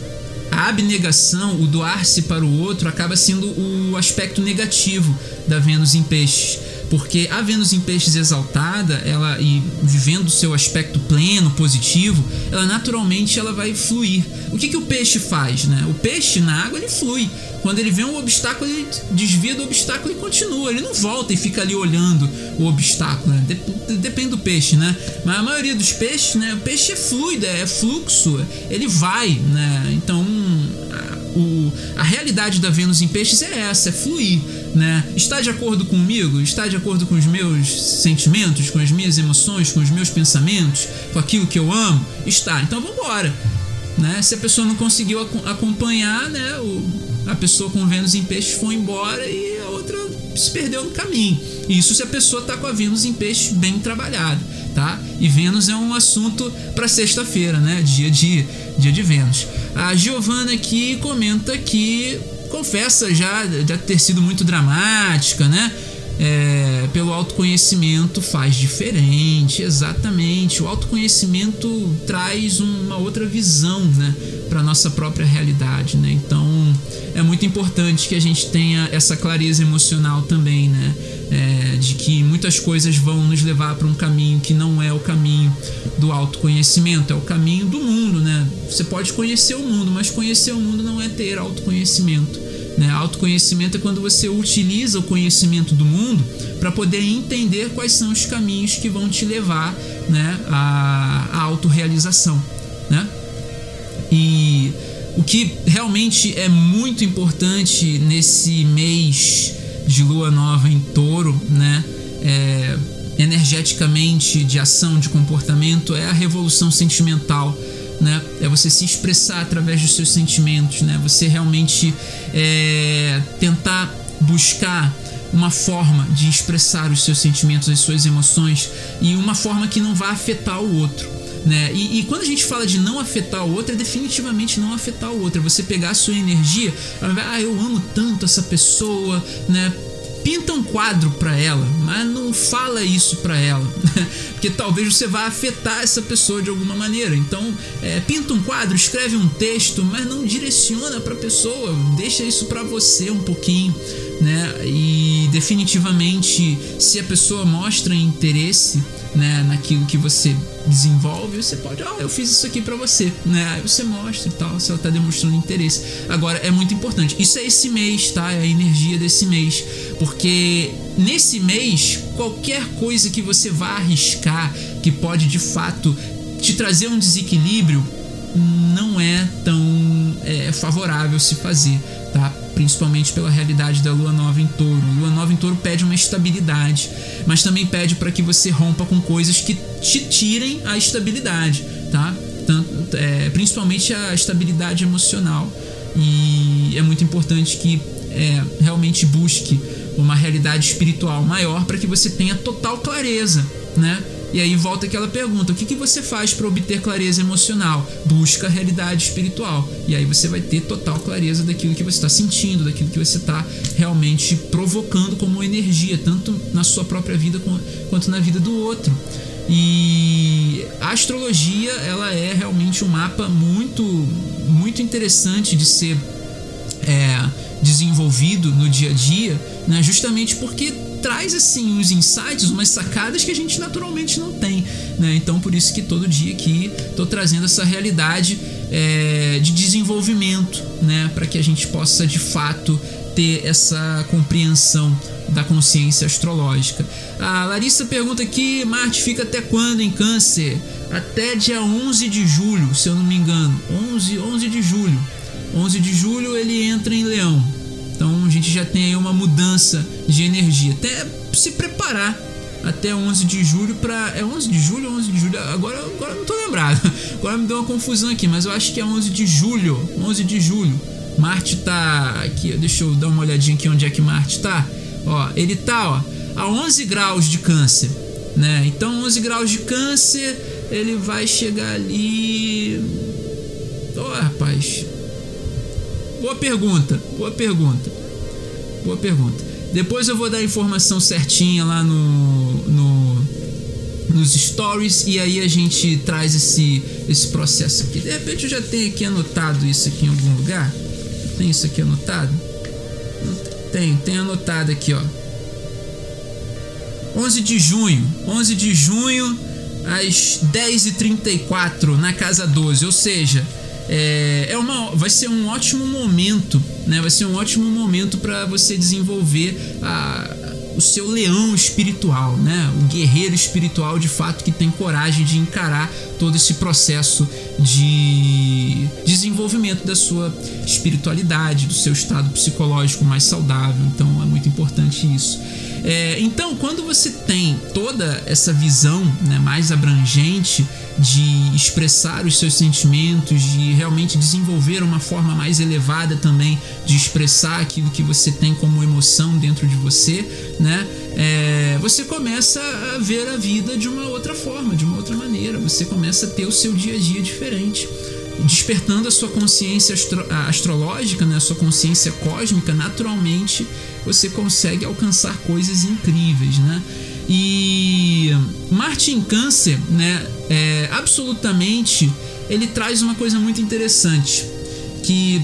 a abnegação, o doar-se para o outro, acaba sendo o aspecto negativo da Vênus em Peixes. Porque a Vênus em Peixes exaltada, ela e vivendo seu aspecto pleno, positivo, ela naturalmente ela vai fluir. O que, que o peixe faz, né? O peixe na água ele flui. Quando ele vê um obstáculo, ele desvia do obstáculo e continua. Ele não volta e fica ali olhando o obstáculo. Né? Depende do peixe, né? Mas a maioria dos peixes, né? O peixe é fluido, é fluxo, ele vai, né? Então o, a realidade da Vênus em peixes é essa, é fluir, né? Está de acordo comigo? Está de acordo com os meus sentimentos, com as minhas emoções, com os meus pensamentos, com aquilo que eu amo? Está. Então vamos embora. Né? Se a pessoa não conseguiu acompanhar, né? O, a pessoa com Vênus em peixes foi embora e a outra se perdeu no caminho. Isso se a pessoa está com a Vênus em peixes bem trabalhada, tá? E Vênus é um assunto para sexta-feira, né? Dia de dia de Vênus. A Giovana aqui comenta que confessa já, ter sido muito dramática, né? É, pelo autoconhecimento faz diferente, exatamente. O autoconhecimento traz uma outra visão, né, para nossa própria realidade, né? Então é muito importante que a gente tenha essa clareza emocional também, né? É, de que muitas coisas vão nos levar para um caminho que não é o caminho do autoconhecimento, é o caminho do mundo, né? Você pode conhecer o mundo, mas conhecer o mundo não é ter autoconhecimento. Né? Autoconhecimento é quando você utiliza o conhecimento do mundo para poder entender quais são os caminhos que vão te levar né, à, à autorrealização. Né? E o que realmente é muito importante nesse mês de lua nova em touro, né? É, energeticamente, de ação, de comportamento, é a revolução sentimental né? É você se expressar através dos seus sentimentos, né? Você realmente é, tentar buscar uma forma de expressar os seus sentimentos, as suas emoções e uma forma que não vá afetar o outro. Né? E, e, quando a gente fala de não afetar o outro, é definitivamente não afetar o outro. É você pegar a sua energia, ah, eu amo tanto essa pessoa, né? Pinta um quadro para ela, mas não fala isso para ela, porque talvez você vá afetar essa pessoa de alguma maneira. Então, é, pinta um quadro, escreve um texto, mas não direciona para a pessoa, deixa isso para você um pouquinho, né? E definitivamente, se a pessoa mostra interesse né, naquilo que você desenvolve, você pode, ó, oh, eu fiz isso aqui para você, né? Aí você mostra e tal, se ela tá demonstrando interesse. Agora é muito importante. Isso é esse mês, tá? É a energia desse mês, porque nesse mês qualquer coisa que você vá arriscar que pode de fato te trazer um desequilíbrio não é tão é, favorável se fazer, tá? Principalmente pela realidade da lua nova em touro. Lua nova em touro pede uma estabilidade, mas também pede para que você rompa com coisas que te tirem a estabilidade, tá? Tanto, é, principalmente a estabilidade emocional. E é muito importante que é, realmente busque uma realidade espiritual maior para que você tenha total clareza, né? E aí volta aquela pergunta: o que, que você faz para obter clareza emocional? Busca a realidade espiritual. E aí você vai ter total clareza daquilo que você está sentindo, daquilo que você está realmente provocando como energia, tanto na sua própria vida quanto na vida do outro. E a astrologia ela é realmente um mapa muito muito interessante de ser é, desenvolvido no dia a dia, né? justamente porque traz assim uns insights, umas sacadas que a gente naturalmente não tem, né? Então por isso que todo dia aqui estou trazendo essa realidade é, de desenvolvimento, né? Para que a gente possa de fato ter essa compreensão da consciência astrológica. A Larissa pergunta aqui, Marte fica até quando em Câncer? Até dia 11 de julho, se eu não me engano. 11, 11 de julho. 11 de julho ele entra em Leão. Então a gente já tem aí uma mudança de energia. Até se preparar até 11 de julho para é 11 de julho ou 11 de julho? Agora agora não tô lembrado. Agora me deu uma confusão aqui, mas eu acho que é 11 de julho, 11 de julho. Marte tá aqui, deixa eu dar uma olhadinha aqui onde é que Marte tá. Ó, ele tá, ó, a 11 graus de câncer, né? Então 11 graus de câncer, ele vai chegar ali Ó, oh, rapaz, Boa pergunta, boa pergunta. Boa pergunta. Depois eu vou dar a informação certinha lá no, no nos stories e aí a gente traz esse esse processo aqui. De repente eu já tenho aqui anotado isso aqui em algum lugar. Tem isso aqui anotado? Tem, tem anotado aqui, ó. 11 de junho, 11 de junho às 10h34 na casa 12, ou seja, é, é uma, vai ser um ótimo momento, né? Vai ser um ótimo momento para você desenvolver a, o seu leão espiritual, né? O guerreiro espiritual de fato que tem coragem de encarar todo esse processo de desenvolvimento da sua espiritualidade, do seu estado psicológico mais saudável. Então é muito importante isso. É, então, quando você tem toda essa visão né, mais abrangente de expressar os seus sentimentos, de realmente desenvolver uma forma mais elevada também de expressar aquilo que você tem como emoção dentro de você, né? É, você começa a ver a vida de uma outra forma, de uma outra maneira. Você começa a ter o seu dia a dia diferente despertando a sua consciência astro astrológica, né, a sua consciência cósmica, naturalmente você consegue alcançar coisas incríveis, né? E Marte em Câncer, né, é, absolutamente, ele traz uma coisa muito interessante, que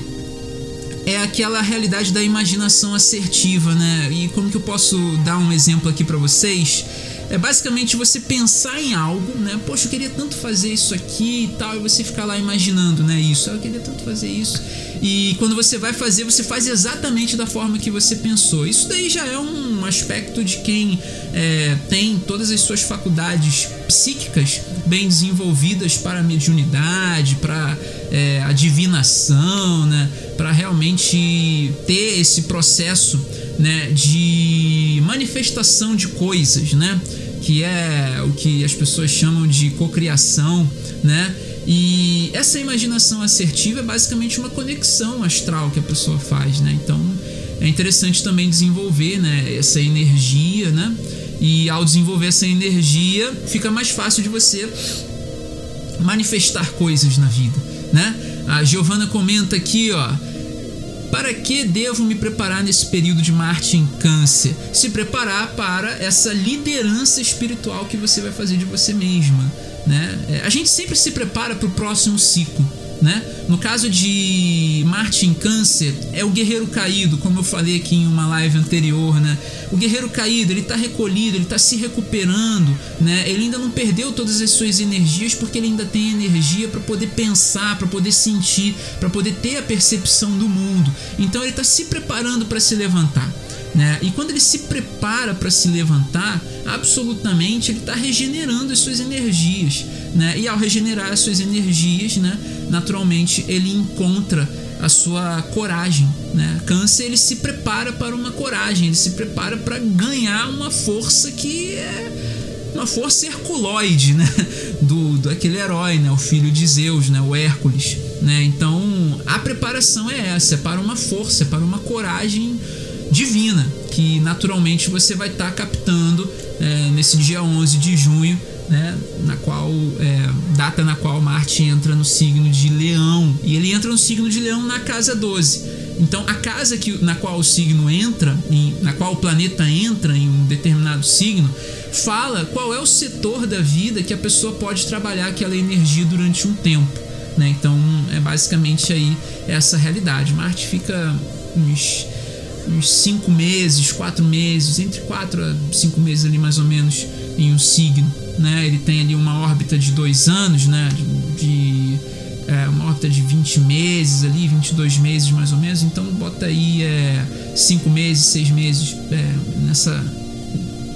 é aquela realidade da imaginação assertiva, né? E como que eu posso dar um exemplo aqui para vocês? É basicamente você pensar em algo, né? Poxa, eu queria tanto fazer isso aqui e tal, e você ficar lá imaginando, né? Isso, eu queria tanto fazer isso. E quando você vai fazer, você faz exatamente da forma que você pensou. Isso daí já é um aspecto de quem é, tem todas as suas faculdades psíquicas bem desenvolvidas para a mediunidade, para é, a divinação, né? Para realmente ter esse processo né, de manifestação de coisas, né? Que é o que as pessoas chamam de cocriação, né? E essa imaginação assertiva é basicamente uma conexão astral que a pessoa faz, né? Então é interessante também desenvolver, né, essa energia, né? E ao desenvolver essa energia, fica mais fácil de você manifestar coisas na vida, né? A Giovana comenta aqui, ó, para que devo me preparar nesse período de Marte em Câncer? Se preparar para essa liderança espiritual que você vai fazer de você mesma. Né? É, a gente sempre se prepara para o próximo ciclo. Né? No caso de Marte em Câncer, é o guerreiro caído, como eu falei aqui em uma live anterior, né? O guerreiro caído, ele está recolhido, ele está se recuperando, né? Ele ainda não perdeu todas as suas energias porque ele ainda tem energia para poder pensar, para poder sentir, para poder ter a percepção do mundo. Então ele está se preparando para se levantar. Né? E quando ele se prepara para se levantar, absolutamente ele está regenerando as suas energias. Né? E ao regenerar as suas energias, né? naturalmente ele encontra a sua coragem. Né? Câncer ele se prepara para uma coragem, ele se prepara para ganhar uma força que é uma força herculoide, né? Do, do aquele herói, né? O filho de Zeus, né? O Hércules, né? Então a preparação é essa, é para uma força, é para uma coragem divina que naturalmente você vai estar tá captando é, nesse dia 11 de junho né, na qual é, data na qual Marte entra no signo de Leão e ele entra no signo de Leão na casa 12. Então, a casa que, na qual o signo entra, em, na qual o planeta entra em um determinado signo, fala qual é o setor da vida que a pessoa pode trabalhar aquela energia durante um tempo. Né? Então, é basicamente aí essa realidade. Marte fica uns, uns cinco meses, quatro meses, entre quatro a cinco meses ali mais ou menos em um signo. Né? Ele tem ali uma órbita de dois anos, né? de, de é, uma órbita de 20 meses ali, 22 meses mais ou menos, então bota aí 5 é, meses, 6 meses é, nessa,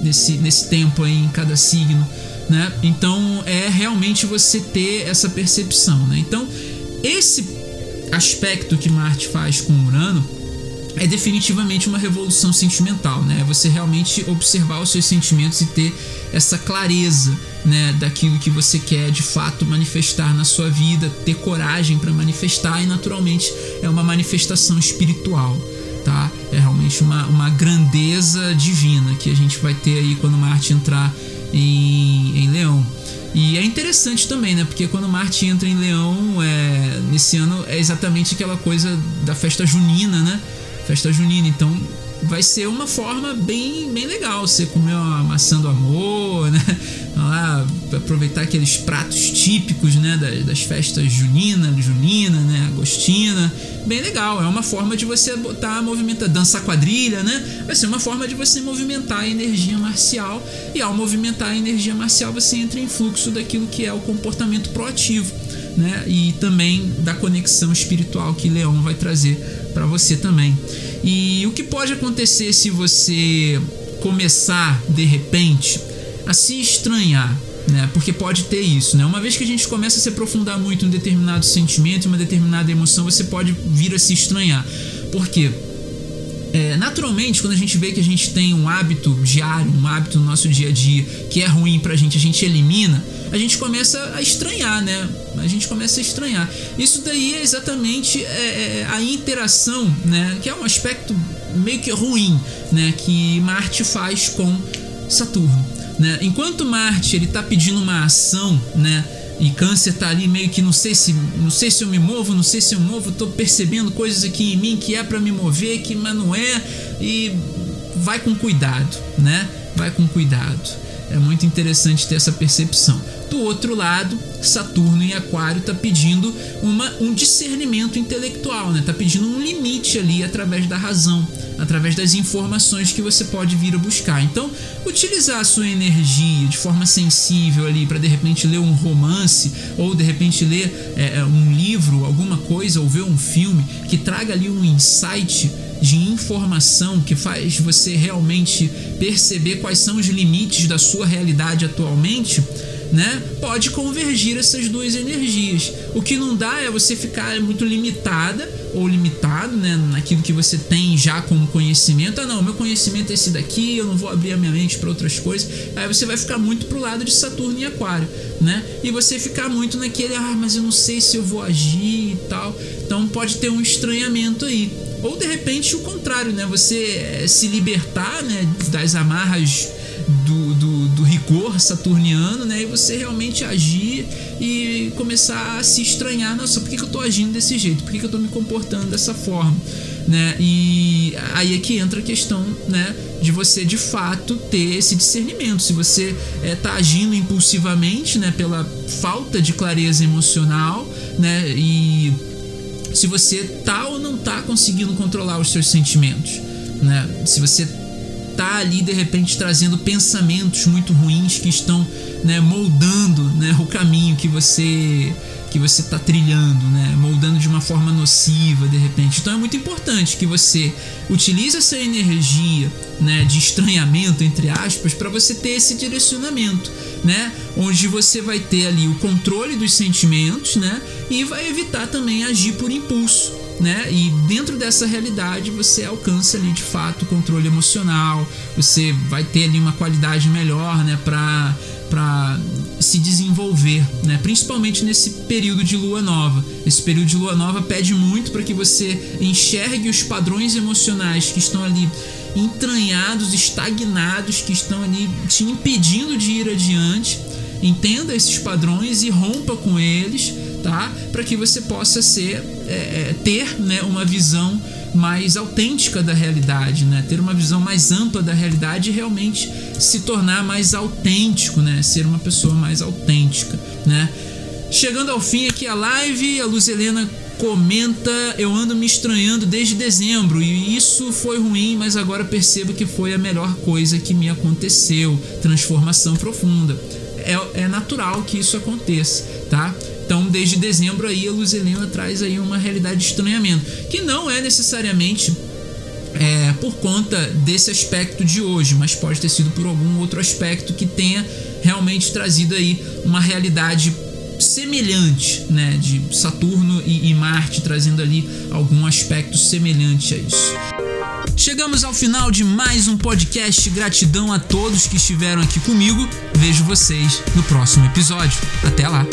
nesse, nesse tempo aí em cada signo, né? Então é realmente você ter essa percepção, né? Então esse aspecto que Marte faz com Urano é definitivamente uma revolução sentimental, né? Você realmente observar os seus sentimentos e ter essa clareza, né, daquilo que você quer de fato manifestar na sua vida, ter coragem para manifestar e naturalmente é uma manifestação espiritual, tá? É realmente uma, uma grandeza divina que a gente vai ter aí quando Marte entrar em, em Leão. E é interessante também, né? Porque quando Marte entra em Leão, é, nesse ano é exatamente aquela coisa da festa junina, né? Festa junina. Então vai ser uma forma bem, bem legal. Você comer uma maçã do amor, né? Lá, aproveitar aqueles pratos típicos, né? Das, das festas junina, junina, né? Agostina. Bem legal. É uma forma de você botar movimentar, dançar quadrilha, né? Vai ser uma forma de você movimentar a energia marcial. E ao movimentar a energia marcial, você entra em fluxo daquilo que é o comportamento proativo. Né? E também da conexão espiritual que Leão vai trazer para você também. E o que pode acontecer se você começar de repente a se estranhar, né? Porque pode ter isso, né? Uma vez que a gente começa a se aprofundar muito em um determinado sentimento, em uma determinada emoção, você pode vir a se estranhar. Por quê? É, naturalmente, quando a gente vê que a gente tem um hábito diário, um hábito no nosso dia a dia que é ruim pra gente, a gente elimina, a gente começa a estranhar, né? A gente começa a estranhar. Isso daí é exatamente é, é, a interação, né? Que é um aspecto meio que ruim, né? Que Marte faz com Saturno, né? Enquanto Marte ele tá pedindo uma ação, né? E câncer tá ali meio que não sei se não sei se eu me movo, não sei se eu movo, tô percebendo coisas aqui em mim que é para me mover, que mas não é e vai com cuidado, né? Vai com cuidado. É muito interessante ter essa percepção. Do outro lado, Saturno em Aquário está pedindo uma, um discernimento intelectual, né? Tá pedindo um limite ali através da razão, através das informações que você pode vir a buscar. Então, utilizar a sua energia de forma sensível ali para de repente ler um romance ou de repente ler é, é, um livro, alguma coisa ou ver um filme que traga ali um insight de informação que faz você realmente perceber quais são os limites da sua realidade atualmente, né? Pode convergir essas duas energias. O que não dá é você ficar muito limitada ou limitado, né, naquilo que você tem já como conhecimento. Ah, não, meu conhecimento é esse daqui, eu não vou abrir a minha mente para outras coisas. Aí você vai ficar muito pro lado de Saturno e Aquário, né? E você ficar muito naquele, ah, mas eu não sei se eu vou agir e tal. Então pode ter um estranhamento aí. Ou de repente o contrário, né? Você eh, se libertar, né, das amarras do, do, do, rigor saturniano, né? E você realmente agir e começar a se estranhar, nossa, por que, que eu tô agindo desse jeito? Por que, que eu tô me comportando dessa forma? Né? E aí é que entra a questão, né? De você de fato ter esse discernimento. Se você é, tá agindo impulsivamente, né? Pela falta de clareza emocional, né? E se você tá ou não tá conseguindo controlar os seus sentimentos, né? Se você tá ali de repente trazendo pensamentos muito ruins que estão né, moldando né, o caminho que você que você está trilhando, né, moldando de uma forma nociva de repente. Então é muito importante que você utilize essa energia né, de estranhamento entre aspas para você ter esse direcionamento, né, onde você vai ter ali o controle dos sentimentos, né, e vai evitar também agir por impulso né? E dentro dessa realidade você alcança ali de fato o controle emocional, você vai ter ali uma qualidade melhor, né, para para se desenvolver, né? Principalmente nesse período de lua nova. Esse período de lua nova pede muito para que você enxergue os padrões emocionais que estão ali entranhados, estagnados, que estão ali te impedindo de ir adiante entenda esses padrões e rompa com eles, tá? Para que você possa ser, é, é, ter né, uma visão mais autêntica da realidade, né? Ter uma visão mais ampla da realidade e realmente se tornar mais autêntico, né? Ser uma pessoa mais autêntica, né? Chegando ao fim aqui a live, a Luz Helena comenta: Eu ando me estranhando desde dezembro e isso foi ruim, mas agora percebo que foi a melhor coisa que me aconteceu. Transformação profunda. É, é natural que isso aconteça, tá? Então, desde dezembro aí, a Luz Helena traz aí uma realidade de estranhamento, que não é necessariamente é, por conta desse aspecto de hoje, mas pode ter sido por algum outro aspecto que tenha realmente trazido aí uma realidade semelhante, né, de Saturno e, e Marte trazendo ali algum aspecto semelhante a isso. Chegamos ao final de mais um podcast. Gratidão a todos que estiveram aqui comigo. Vejo vocês no próximo episódio. Até lá!